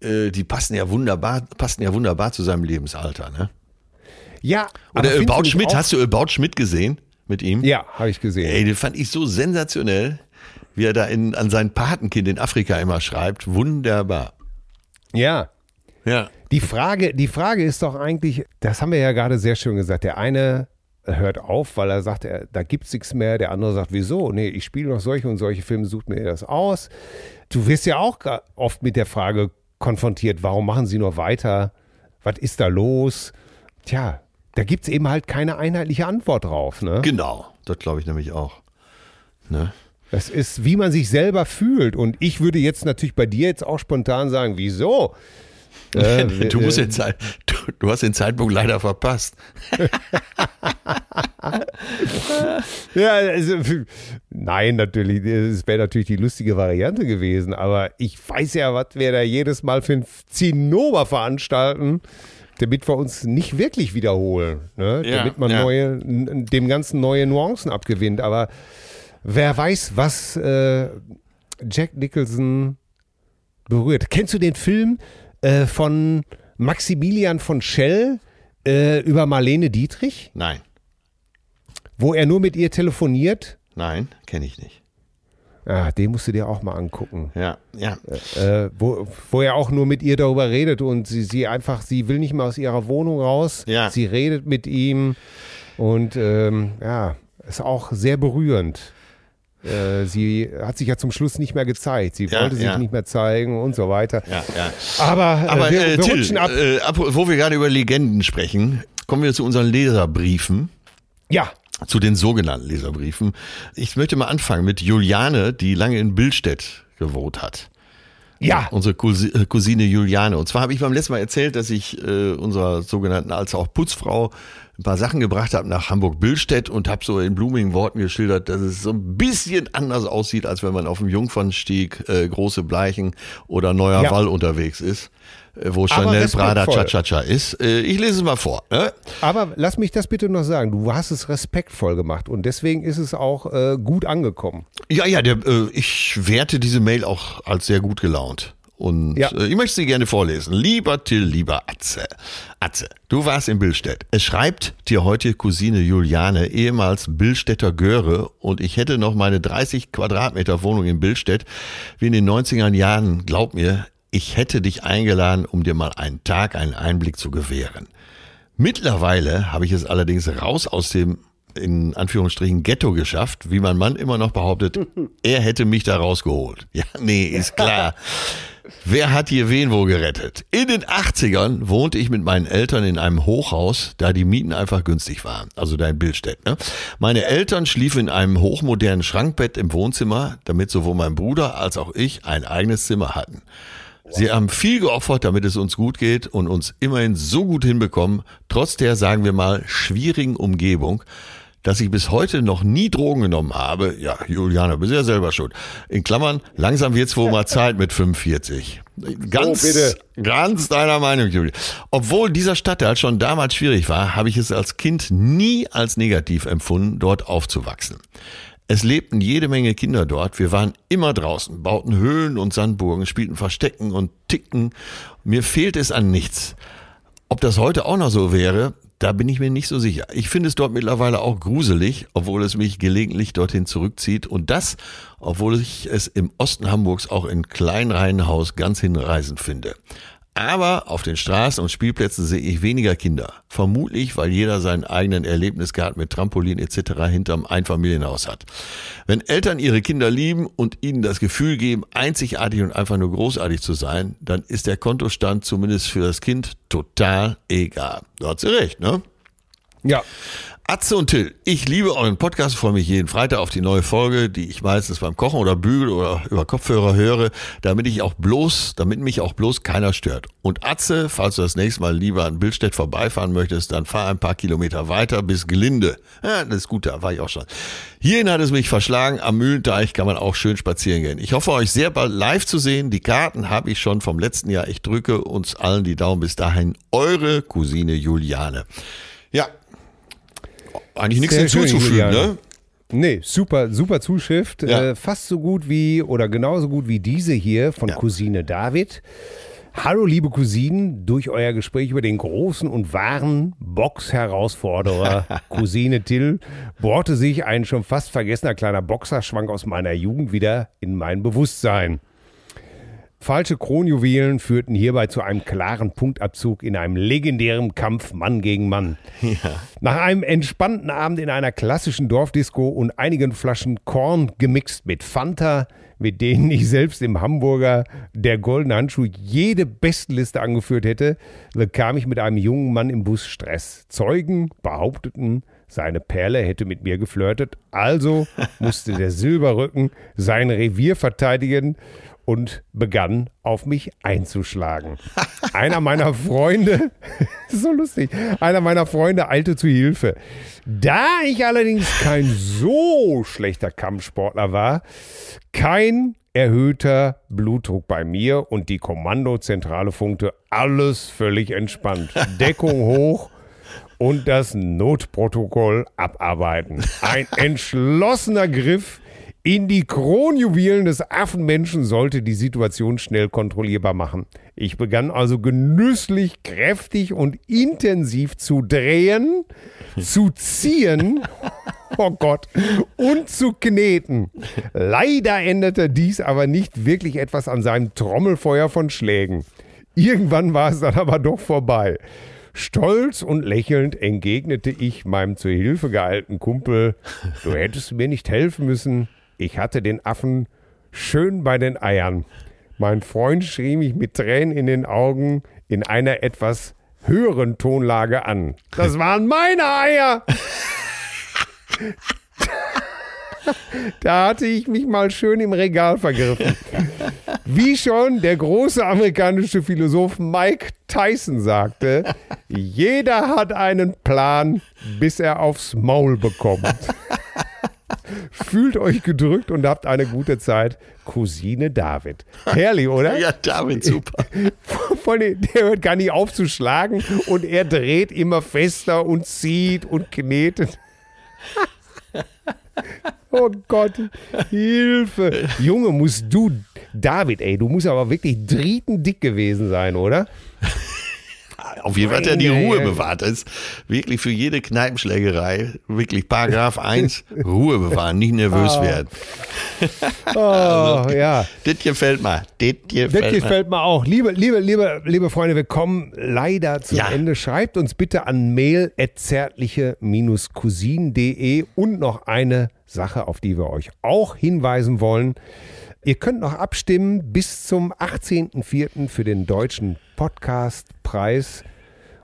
äh, die passen ja wunderbar, passen ja wunderbar zu seinem Lebensalter. Ne? Ja. Oder About Schmidt, hast du About Schmidt gesehen mit ihm? Ja, habe ich gesehen. Ey, den fand ich so sensationell, wie er da in, an sein Patenkind in Afrika immer schreibt. Wunderbar. Ja. Ja. Die Frage, die Frage ist doch eigentlich, das haben wir ja gerade sehr schön gesagt. Der eine hört auf, weil er sagt, er, da gibt es nichts mehr. Der andere sagt, wieso? Nee, ich spiele noch solche und solche Filme, sucht mir das aus. Du wirst ja auch oft mit der Frage konfrontiert, warum machen sie nur weiter? Was ist da los? Tja, da gibt es eben halt keine einheitliche Antwort drauf. Ne? Genau, das glaube ich nämlich auch. Ne? Das ist, wie man sich selber fühlt. Und ich würde jetzt natürlich bei dir jetzt auch spontan sagen, wieso? *laughs* Äh, du, musst den Zeit, du, du, hast den Zeitpunkt leider verpasst. *laughs* ja, also, nein, natürlich, es wäre natürlich die lustige Variante gewesen, aber ich weiß ja, was wir da jedes Mal für ein Zinnober veranstalten damit wir uns nicht wirklich wiederholen, ne? ja, damit man ja. neue, dem Ganzen neue Nuancen abgewinnt. Aber wer weiß, was äh, Jack Nicholson berührt. Kennst du den Film äh, von Maximilian von Schell äh, über Marlene Dietrich? Nein. Wo er nur mit ihr telefoniert? Nein, kenne ich nicht. Ja, den musst du dir auch mal angucken. Ja, ja. Äh, wo, wo er auch nur mit ihr darüber redet und sie, sie einfach, sie will nicht mehr aus ihrer Wohnung raus. Ja. Sie redet mit ihm und ähm, ja, ist auch sehr berührend. Äh, sie hat sich ja zum Schluss nicht mehr gezeigt. Sie ja, wollte sich ja. nicht mehr zeigen und so weiter. Ja, ja. Aber, äh, Aber wir, äh, wir Till, rutschen ab. Äh, ab. Wo wir gerade über Legenden sprechen, kommen wir zu unseren Leserbriefen. Ja zu den sogenannten Leserbriefen. Ich möchte mal anfangen mit Juliane, die lange in Billstedt gewohnt hat. Ja. Unsere äh, Cousine Juliane. Und zwar habe ich beim letzten Mal erzählt, dass ich äh, unserer sogenannten als auch Putzfrau ein paar Sachen gebracht habe nach Hamburg-Billstedt und habe so in blumigen Worten geschildert, dass es so ein bisschen anders aussieht, als wenn man auf dem Jungfernstieg, äh, Große Bleichen oder Neuer ja. Wall unterwegs ist. Äh, wo Chanel Prada Cha-Cha-Cha ist. Äh, ich lese es mal vor. Ne? Aber lass mich das bitte noch sagen. Du hast es respektvoll gemacht und deswegen ist es auch äh, gut angekommen. Ja, ja, der, äh, ich werte diese Mail auch als sehr gut gelaunt. Und ja. äh, ich möchte sie gerne vorlesen. Lieber Till, lieber Atze. Atze, du warst in Billstedt. Es schreibt dir heute Cousine Juliane, ehemals Billstädter Göre, und ich hätte noch meine 30 Quadratmeter Wohnung in Billstedt, wie in den 90er Jahren. Glaub mir, ich hätte dich eingeladen, um dir mal einen Tag einen Einblick zu gewähren. Mittlerweile habe ich es allerdings raus aus dem in Anführungsstrichen Ghetto geschafft, wie mein Mann immer noch behauptet, *laughs* er hätte mich da rausgeholt. *laughs* Ja, nee, ist klar. Wer hat hier wen wo gerettet? In den 80ern wohnte ich mit meinen Eltern in einem Hochhaus, da die Mieten einfach günstig waren. Also da in Bildstedt. Ne? Meine Eltern schliefen in einem hochmodernen Schrankbett im Wohnzimmer, damit sowohl mein Bruder als auch ich ein eigenes Zimmer hatten. Sie haben viel geopfert, damit es uns gut geht und uns immerhin so gut hinbekommen, trotz der, sagen wir mal, schwierigen Umgebung, dass ich bis heute noch nie Drogen genommen habe. Ja, Juliane, bist ja selber schuld. In Klammern, langsam wird's wohl mal Zeit mit 45. Ganz, oh, ganz deiner Meinung, Julian. Obwohl dieser Stadtteil schon damals schwierig war, habe ich es als Kind nie als negativ empfunden, dort aufzuwachsen. Es lebten jede Menge Kinder dort. Wir waren immer draußen, bauten Höhlen und Sandburgen, spielten Verstecken und Ticken. Mir fehlt es an nichts. Ob das heute auch noch so wäre, Da bin ich mir nicht so sicher. Ich finde es dort mittlerweile auch gruselig, obwohl es mich gelegentlich dorthin zurückzieht. Und das, obwohl ich es im Osten Hamburgs auch in Kleinreihenhaus ganz hinreißend finde. Aber auf den Straßen und Spielplätzen sehe ich weniger Kinder. Vermutlich, weil jeder seinen eigenen Erlebnisgarten mit Trampolin etc. hinterm Einfamilienhaus hat. Wenn Eltern ihre Kinder lieben und ihnen das Gefühl geben, einzigartig und einfach nur großartig zu sein, dann ist der Kontostand zumindest für das Kind total egal. Da hat sie recht, ne? Ja. Atze und Till, ich liebe euren Podcast, freue mich jeden Freitag auf die neue Folge, die ich meistens beim Kochen oder Bügel oder über Kopfhörer höre, damit ich auch bloß, damit mich auch bloß keiner stört. Und Atze, falls du das nächste Mal lieber an Bildstedt vorbeifahren möchtest, dann fahr ein paar Kilometer weiter bis Gelinde. Ja, das ist gut, da war ich auch schon. Hierhin hat es mich verschlagen, am Mühlenteich kann man auch schön spazieren gehen. Ich hoffe, euch sehr bald live zu sehen. Die Karten habe ich schon vom letzten Jahr. Ich drücke uns allen die Daumen bis dahin. Eure Cousine Juliane. Ja, eigentlich nichts hinzuzufügen, ne? Nee, super, super Zuschrift. Ja. Äh, fast so gut wie oder genauso gut wie diese hier von ja. Cousine David. Hallo liebe Cousinen, durch euer Gespräch über den großen und wahren Box-Herausforderer *laughs* Cousine Till bohrte sich ein schon fast vergessener kleiner Boxerschwank aus meiner Jugend wieder in mein Bewusstsein. Falsche Kronjuwelen führten hierbei zu einem klaren Punktabzug in einem legendären Kampf Mann gegen Mann. Ja. Nach einem entspannten Abend in einer klassischen Dorfdisco und einigen Flaschen Korn gemixt mit Fanta, mit denen ich selbst im Hamburger der Goldene Handschuh jede Bestenliste angeführt hätte, bekam ich mit einem jungen Mann im Bus Stress. Zeugen behaupteten, seine Perle hätte mit mir geflirtet, also musste der Silberrücken sein Revier verteidigen und begann auf mich einzuschlagen. Einer meiner Freunde, *laughs* so lustig, einer meiner Freunde eilte zu Hilfe. Da ich allerdings kein so schlechter Kampfsportler war, kein erhöhter Blutdruck bei mir und die Kommandozentrale funkte alles völlig entspannt. Deckung *laughs* hoch und das Notprotokoll abarbeiten. Ein entschlossener Griff in die Kronjuwelen des Affenmenschen sollte die Situation schnell kontrollierbar machen. Ich begann also genüsslich, kräftig und intensiv zu drehen, zu ziehen, *laughs* oh Gott, und zu kneten. Leider änderte dies aber nicht wirklich etwas an seinem Trommelfeuer von Schlägen. Irgendwann war es dann aber doch vorbei. Stolz und lächelnd entgegnete ich meinem zur Hilfe geeilten Kumpel, du hättest mir nicht helfen müssen, ich hatte den Affen schön bei den Eiern. Mein Freund schrie mich mit Tränen in den Augen in einer etwas höheren Tonlage an. Das waren meine Eier! da hatte ich mich mal schön im Regal vergriffen. Wie schon der große amerikanische Philosoph Mike Tyson sagte, jeder hat einen Plan, bis er aufs Maul bekommt. Fühlt euch gedrückt und habt eine gute Zeit. Cousine David. Herrlich, oder? Ja, David, super. *laughs* Von, der hört gar nicht auf zu schlagen und er dreht immer fester und zieht und knetet. *laughs* Oh Gott, Hilfe. Junge, musst du, David, ey, du musst aber wirklich drietendick gewesen sein, oder? Auf jeden Fall hat er die Ruhe bewahrt. Das ist wirklich für jede Kneipenschlägerei, wirklich Paragraph *laughs* 1, Ruhe bewahren, nicht nervös *laughs* oh. werden. Oh, also, ja. Das gefällt mir. Das gefällt, das gefällt mir auch. Liebe, liebe, liebe, liebe Freunde, wir kommen leider zum ja. Ende. Schreibt uns bitte an mail.zärtliche-cousin.de und noch eine Sache, auf die wir euch auch hinweisen wollen. Ihr könnt noch abstimmen bis zum 18.04. für den deutschen Podcastpreis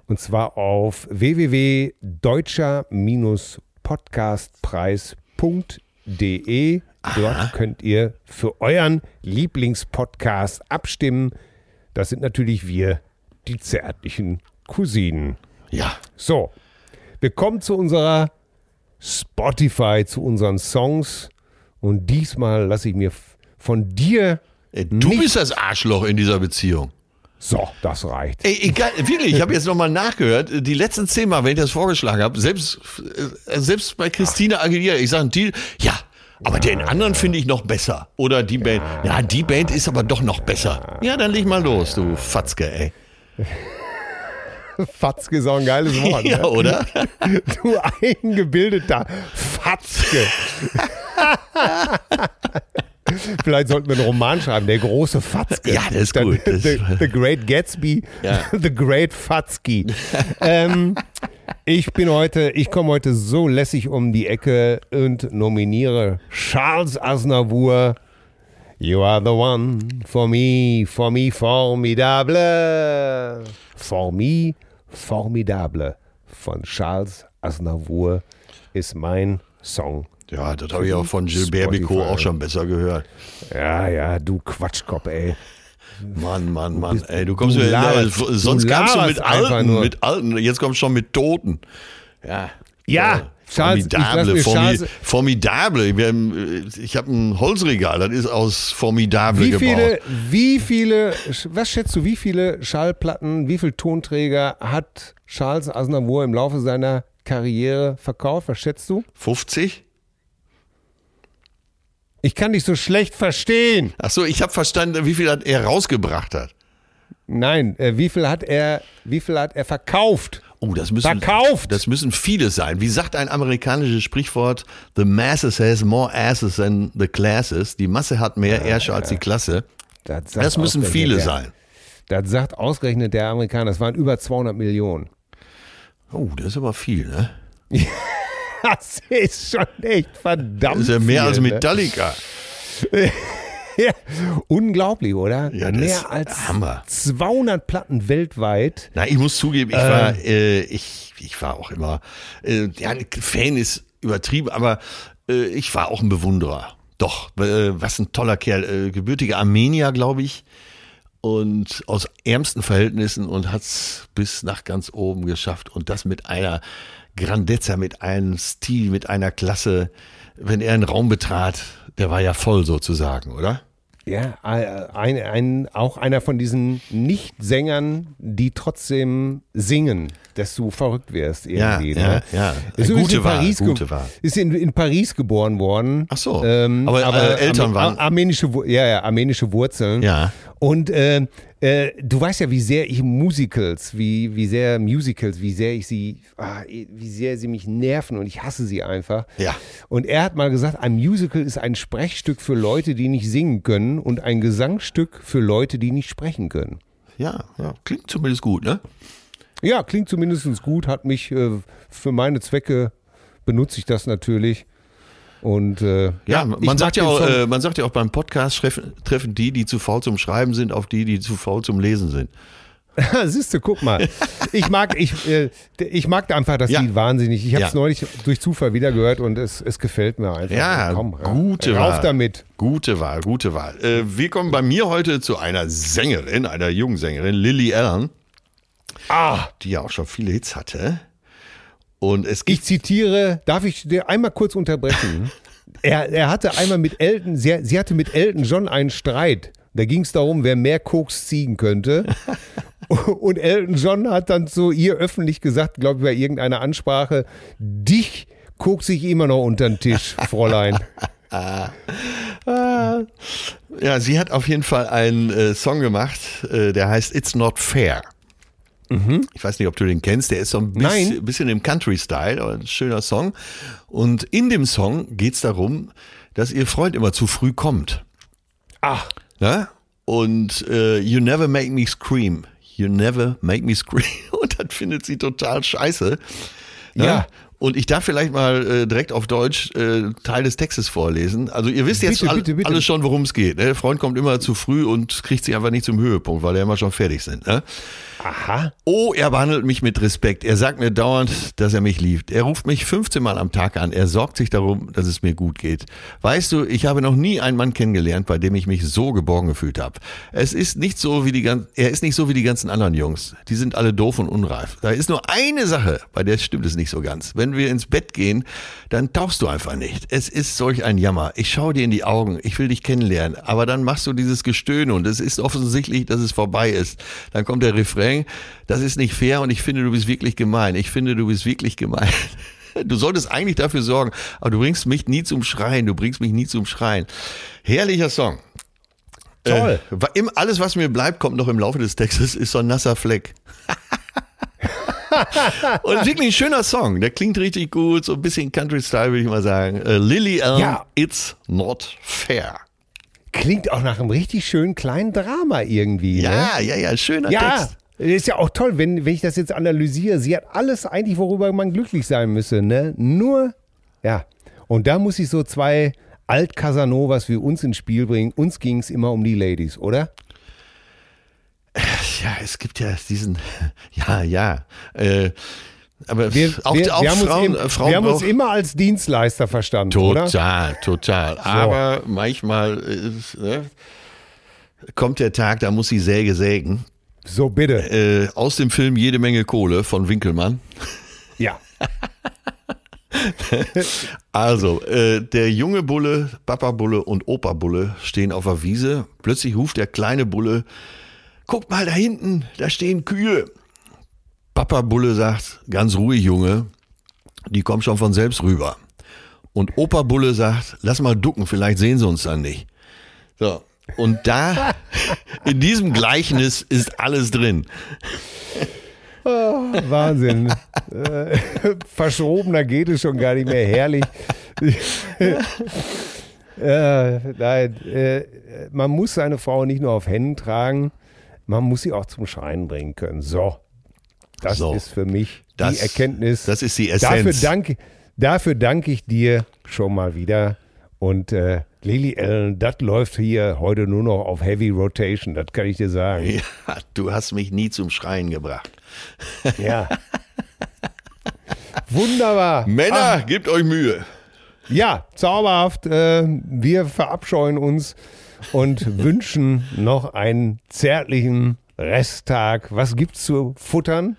und zwar auf www.deutscher-podcastpreis.de. Dort könnt ihr für euren Lieblingspodcast abstimmen. Das sind natürlich wir, die zärtlichen Cousinen. Ja. So, wir kommen zu unserer Spotify, zu unseren Songs. Und diesmal lasse ich mir von dir. Du bist das Arschloch in dieser Beziehung. So, das reicht. Ey, egal, wirklich, ich habe jetzt nochmal nachgehört. Die letzten zehnmal, wenn ich das vorgeschlagen habe, selbst, äh, selbst bei Christina Aguilera, ich sage, die, ja, aber den anderen finde ich noch besser. Oder die Band, ja, die Band ist aber doch noch besser. Ja, dann leg mal los, du Fatzke, ey. *laughs* Fatzke ist auch ein geiles *laughs* Wort. ja, ne? oder? *laughs* Du eingebildeter Fatzke. *laughs* Vielleicht sollten wir einen Roman schreiben, der große Fatzke. Ja, das ist gut. The, the, the Great Gatsby, ja. *laughs* The Great Fatzki. ähm, ich bin heute, ich komme heute so lässig um die Ecke und nominiere Charles Aznavour. You are the one for me, for me formidable. For me formidable von Charles Aznavour ist mein Song ja, das habe ich auch von Gilbert Bicot auch schon besser gehört. Ja, ja, du Quatschkopf, ey. Mann, Mann, Mann, ey, du kommst du mir, laberst, sonst du kamst du mit Alten, mit Alten, jetzt kommst du schon mit Toten. Ja. Ja, Charles, formidable, Charles, formidable. Ich habe ein Holzregal, das ist aus formidable wie viele, gebaut. Wie viele, was schätzt du, wie viele Schallplatten, wie viele Tonträger hat Charles Aznavour im Laufe seiner Karriere verkauft? Was schätzt du? 50? Ich kann dich so schlecht verstehen. Ach so, ich habe verstanden, wie viel hat er rausgebracht hat. Nein, äh, wie viel hat er, wie viel hat er verkauft? Oh, das müssen, verkauft. Das müssen viele sein. Wie sagt ein amerikanisches Sprichwort? The masses has more asses than the classes. Die Masse hat mehr ja, Ärsche als die Klasse. Das, das müssen viele der, sein. Das sagt ausgerechnet der Amerikaner. Das waren über 200 Millionen. Oh, das ist aber viel, ne? *laughs* *laughs* das ist schon echt verdammt. Das ist ja mehr viel, als ne? Metallica. *laughs* ja, unglaublich, oder? Ja, mehr als Hammer. 200 Platten weltweit. Na, ich muss zugeben, ich war, äh, ich, ich war auch immer, äh, ja, Fan ist übertrieben, aber äh, ich war auch ein Bewunderer. Doch, äh, was ein toller Kerl. Äh, gebürtiger Armenier, glaube ich und aus ärmsten Verhältnissen und hat es bis nach ganz oben geschafft und das mit einer Grandezza, mit einem Stil, mit einer Klasse. Wenn er einen Raum betrat, der war ja voll sozusagen, oder? Ja, ein, ein, auch einer von diesen Nicht-Sängern, die trotzdem singen, dass du verrückt wirst irgendwie. Ja, ne? ja, ja. Ist gute Wahl, Paris gute Wahl. Ist in, in Paris geboren worden. Ach so, ähm, aber, aber äh, Eltern waren... Armenische, ja, ja, armenische Wurzeln. Ja. Und äh, äh, du weißt ja, wie sehr ich Musicals, wie, wie sehr Musicals, wie sehr ich sie, ah, wie sehr sie mich nerven und ich hasse sie einfach. Ja. Und er hat mal gesagt, ein Musical ist ein Sprechstück für Leute, die nicht singen können und ein Gesangstück für Leute, die nicht sprechen können. Ja, ja. klingt zumindest gut, ne? Ja, klingt zumindest gut, hat mich äh, für meine Zwecke benutze ich das natürlich. Und äh, ja, man sagt ja, auch, äh, man sagt ja auch beim Podcast treffen, die, die zu faul zum Schreiben sind, auf die, die zu faul zum Lesen sind. *laughs* Siehst du, guck mal. Ich mag, ich, äh, ich mag einfach das ja. Lied wahnsinnig. Ich habe es ja. neulich durch Zufall wieder gehört und es, es gefällt mir einfach. Ja, Komm, gute ja. Wahl. damit. Gute Wahl, gute Wahl. Äh, wir kommen bei mir heute zu einer Sängerin, einer jungen Sängerin, Lily Allen. Ah. Die ja auch schon viele Hits hatte. Und es ich zitiere, darf ich dir einmal kurz unterbrechen? *laughs* er, er hatte einmal mit Elton, sie, sie hatte mit Elton John einen Streit. Da ging es darum, wer mehr Koks ziehen könnte. *laughs* Und Elton John hat dann zu ihr öffentlich gesagt, glaube ich, bei irgendeiner Ansprache, dich koks ich immer noch unter den Tisch, Fräulein. *laughs* ja, sie hat auf jeden Fall einen äh, Song gemacht, äh, der heißt It's Not Fair. Mhm. Ich weiß nicht, ob du den kennst. Der ist so ein bisschen, bisschen im Country-Style, aber ein schöner Song. Und in dem Song geht es darum, dass ihr Freund immer zu früh kommt. Ach. Na? Und äh, You Never Make Me Scream. You Never Make Me Scream. *laughs* Und das findet sie total scheiße. Ja. ja. Und ich darf vielleicht mal äh, direkt auf Deutsch äh, Teil des Textes vorlesen. Also ihr wisst jetzt bitte, all, bitte, bitte. alles schon, worum es geht. Ne? Der Freund kommt immer zu früh und kriegt sich einfach nicht zum Höhepunkt, weil er immer schon fertig sind. Ne? Aha. Oh, er behandelt mich mit Respekt. Er sagt mir dauernd, dass er mich liebt. Er ruft mich 15 Mal am Tag an. Er sorgt sich darum, dass es mir gut geht. Weißt du, ich habe noch nie einen Mann kennengelernt, bei dem ich mich so geborgen gefühlt habe. Es ist nicht so wie die ganzen, er ist nicht so wie die ganzen anderen Jungs. Die sind alle doof und unreif. Da ist nur eine Sache, bei der stimmt es nicht so ganz. Wenn wir ins Bett gehen, dann tauchst du einfach nicht. Es ist solch ein Jammer. Ich schaue dir in die Augen. Ich will dich kennenlernen. Aber dann machst du dieses Gestöhne und es ist offensichtlich, dass es vorbei ist. Dann kommt der Refrain Refrain, das ist nicht fair und ich finde, du bist wirklich gemein. Ich finde, du bist wirklich gemein. Du solltest eigentlich dafür sorgen, aber du bringst mich nie zum Schreien, du bringst mich nie zum Schreien. Herrlicher Song. Toll. Äh, alles, was mir bleibt, kommt noch im Laufe des Textes, ist so ein nasser Fleck. *laughs* und wirklich ein schöner Song. Der klingt richtig gut, so ein bisschen Country-Style, würde ich mal sagen. Uh, Lily Allen, ja. It's Not Fair. Klingt auch nach einem richtig schönen kleinen Drama irgendwie. Ja, ne? ja, ja, schöner ja. Text. Ist ja auch toll, wenn, wenn ich das jetzt analysiere. Sie hat alles eigentlich, worüber man glücklich sein müsse. Ne? Nur, ja. Und da muss ich so zwei Alt-Casanovas wie uns ins Spiel bringen. Uns ging es immer um die Ladies, oder? Ja, es gibt ja diesen, *laughs* ja, ja. Äh, aber wir, auch, wir, auch wir Frauen, haben, uns, Frauen wir haben uns immer als Dienstleister verstanden, total, oder? Total. So. Aber manchmal äh, ne, kommt der Tag, da muss die Säge sägen. So bitte. Äh, aus dem Film Jede Menge Kohle von Winkelmann. Ja. *laughs* also, äh, der junge Bulle, Papa Bulle und Opa Bulle stehen auf der Wiese. Plötzlich ruft der kleine Bulle, guck mal da hinten, da stehen Kühe. Papa Bulle sagt, ganz ruhig, Junge, die kommen schon von selbst rüber. Und Opa Bulle sagt, lass mal ducken, vielleicht sehen sie uns dann nicht. So. Und da, in diesem Gleichnis ist alles drin. Oh, Wahnsinn. *laughs* Äh, verschrobener geht es schon gar nicht mehr. Herrlich. äh, nein, äh, man muss seine Frau nicht nur auf Händen tragen, man muss sie auch zum Schein bringen können. So, das so. ist für mich das, die Erkenntnis. Das ist die Essenz. Dafür danke, dafür danke ich dir schon mal wieder. Und äh, Lily Allen, das läuft hier heute nur noch auf Heavy Rotation, das kann ich dir sagen. Ja, du hast mich nie zum Schreien gebracht. Ja. Wunderbar. Männer, Ach. gebt euch Mühe. Ja, zauberhaft. Äh, wir verabscheuen uns und *laughs* wünschen noch einen zärtlichen Resttag. Was gibt's zu futtern?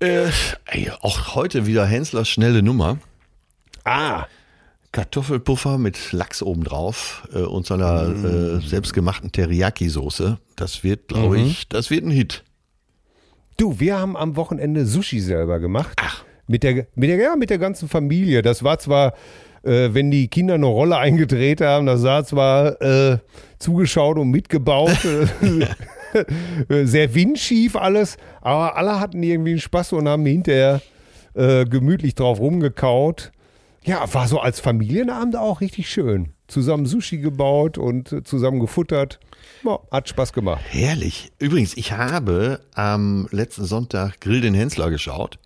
Äh, ey, auch heute wieder Henslers schnelle Nummer. Ah. Kartoffelpuffer mit Lachs obendrauf äh, und so einer mm. äh, selbstgemachten Teriyaki-Soße. Das wird, glaube mhm. ich, das wird ein Hit. Du, wir haben am Wochenende Sushi selber gemacht. Ach. Mit der, mit der, ja, mit der ganzen Familie. Das war zwar, äh, wenn die Kinder eine Rolle eingedreht haben, das sah zwar äh, zugeschaut und mitgebaut, äh, *laughs* *laughs* sehr windschief alles, aber alle hatten irgendwie einen Spaß und haben hinterher äh, gemütlich drauf rumgekaut. Ja, war so als Familienabend auch richtig schön. Zusammen Sushi gebaut und zusammen gefuttert. Ja, hat Spaß gemacht. Herrlich. Übrigens, ich habe am letzten Sonntag Grill den Hensler geschaut.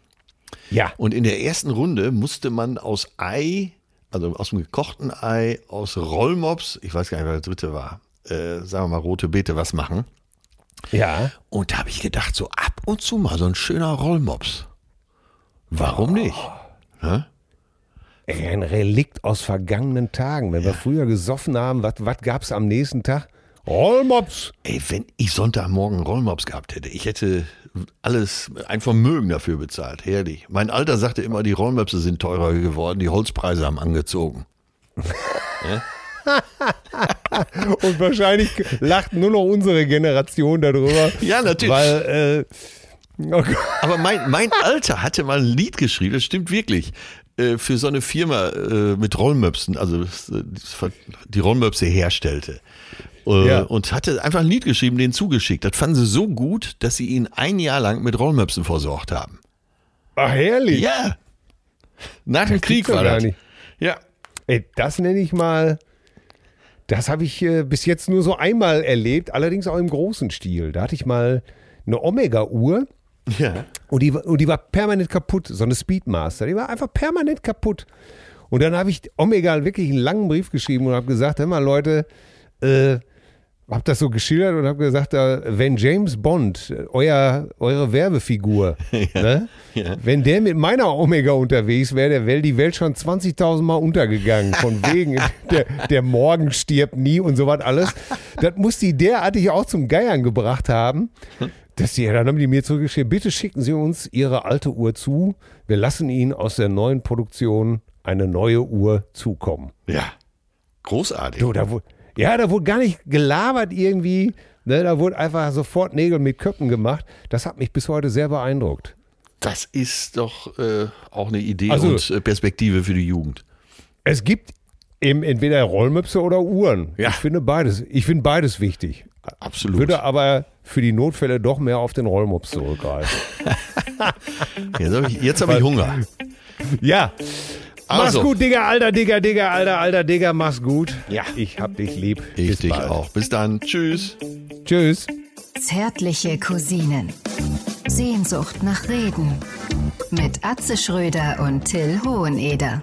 Ja. Und in der ersten Runde musste man aus Ei, also aus dem gekochten Ei, aus Rollmops, ich weiß gar nicht, wer der dritte war, äh, sagen wir mal rote Beete, was machen. Ja. Und da habe ich gedacht, so ab und zu mal so ein schöner Rollmops. Warum oh. nicht? Ne? Ein Relikt aus vergangenen Tagen. Wenn ja. wir früher gesoffen haben, was gab es am nächsten Tag? Rollmops. Ey, wenn ich Sonntagmorgen Rollmops gehabt hätte, ich hätte alles, ein Vermögen dafür bezahlt. Herrlich. Mein Alter sagte immer, die Rollmöpse sind teurer geworden, die Holzpreise haben angezogen. *laughs* Und wahrscheinlich lacht nur noch unsere Generation darüber. Ja, natürlich. Weil, äh, oh Aber mein, mein Alter hatte mal ein Lied geschrieben, das stimmt wirklich. Äh, für so eine Firma äh, mit Rollmöpsen, also die Rollmöpse herstellte. Äh, ja. Und hatte einfach ein Lied geschrieben, den zugeschickt. Das fanden sie so gut, dass sie ihn ein Jahr lang mit Rollmöpsen versorgt haben. Ach, herrlich. Ja. Nach dem Krieg war das. Nicht. Ja. Ey, das nenne ich mal. Das habe ich äh, bis jetzt nur so einmal erlebt, allerdings auch im großen Stil. Da hatte ich mal eine Omega-Uhr ja. Und die, und die war permanent kaputt, so eine Speedmaster. Die war einfach permanent kaputt. Und dann habe ich Omega wirklich einen langen Brief geschrieben und habe gesagt, hör mal Leute, äh, habe das so geschildert und habe gesagt, wenn James Bond, euer, eure Werbefigur, *laughs* ja, ne, ja. wenn der mit meiner Omega unterwegs wäre, der wäre die Welt schon 20.000 Mal untergegangen. Von *laughs* wegen, der, der Morgen stirbt nie und so was alles. Das muss die derartig auch zum Geiern gebracht haben. Dass die, dann haben die mir zurückgeschrieben, bitte schicken Sie uns Ihre alte Uhr zu. Wir lassen Ihnen aus der neuen Produktion eine neue Uhr zukommen. Ja, großartig. Du, da, ja, da wurde gar nicht gelabert irgendwie. Ne, da wurde einfach sofort Nägel mit Köppen gemacht. Das hat mich bis heute sehr beeindruckt. Das ist doch äh, auch eine Idee also, und äh, Perspektive für die Jugend. Es gibt eben entweder Rollmöpse oder Uhren. Ja. Ich finde beides, ich finde beides wichtig. Absolut. Würde aber für die Notfälle doch mehr auf den Rollmops zurückgreifen. *laughs* jetzt habe ich, hab ich Hunger. Ja. Also. Mach's gut, Digga, alter Digga, Digga, alter, alter Digga, mach's gut. Ja. Ich hab dich lieb. Ich Bis dich bald. auch. Bis dann. Tschüss. Tschüss. Zärtliche Cousinen. Sehnsucht nach Reden. Mit Atze Schröder und Till Hoheneder.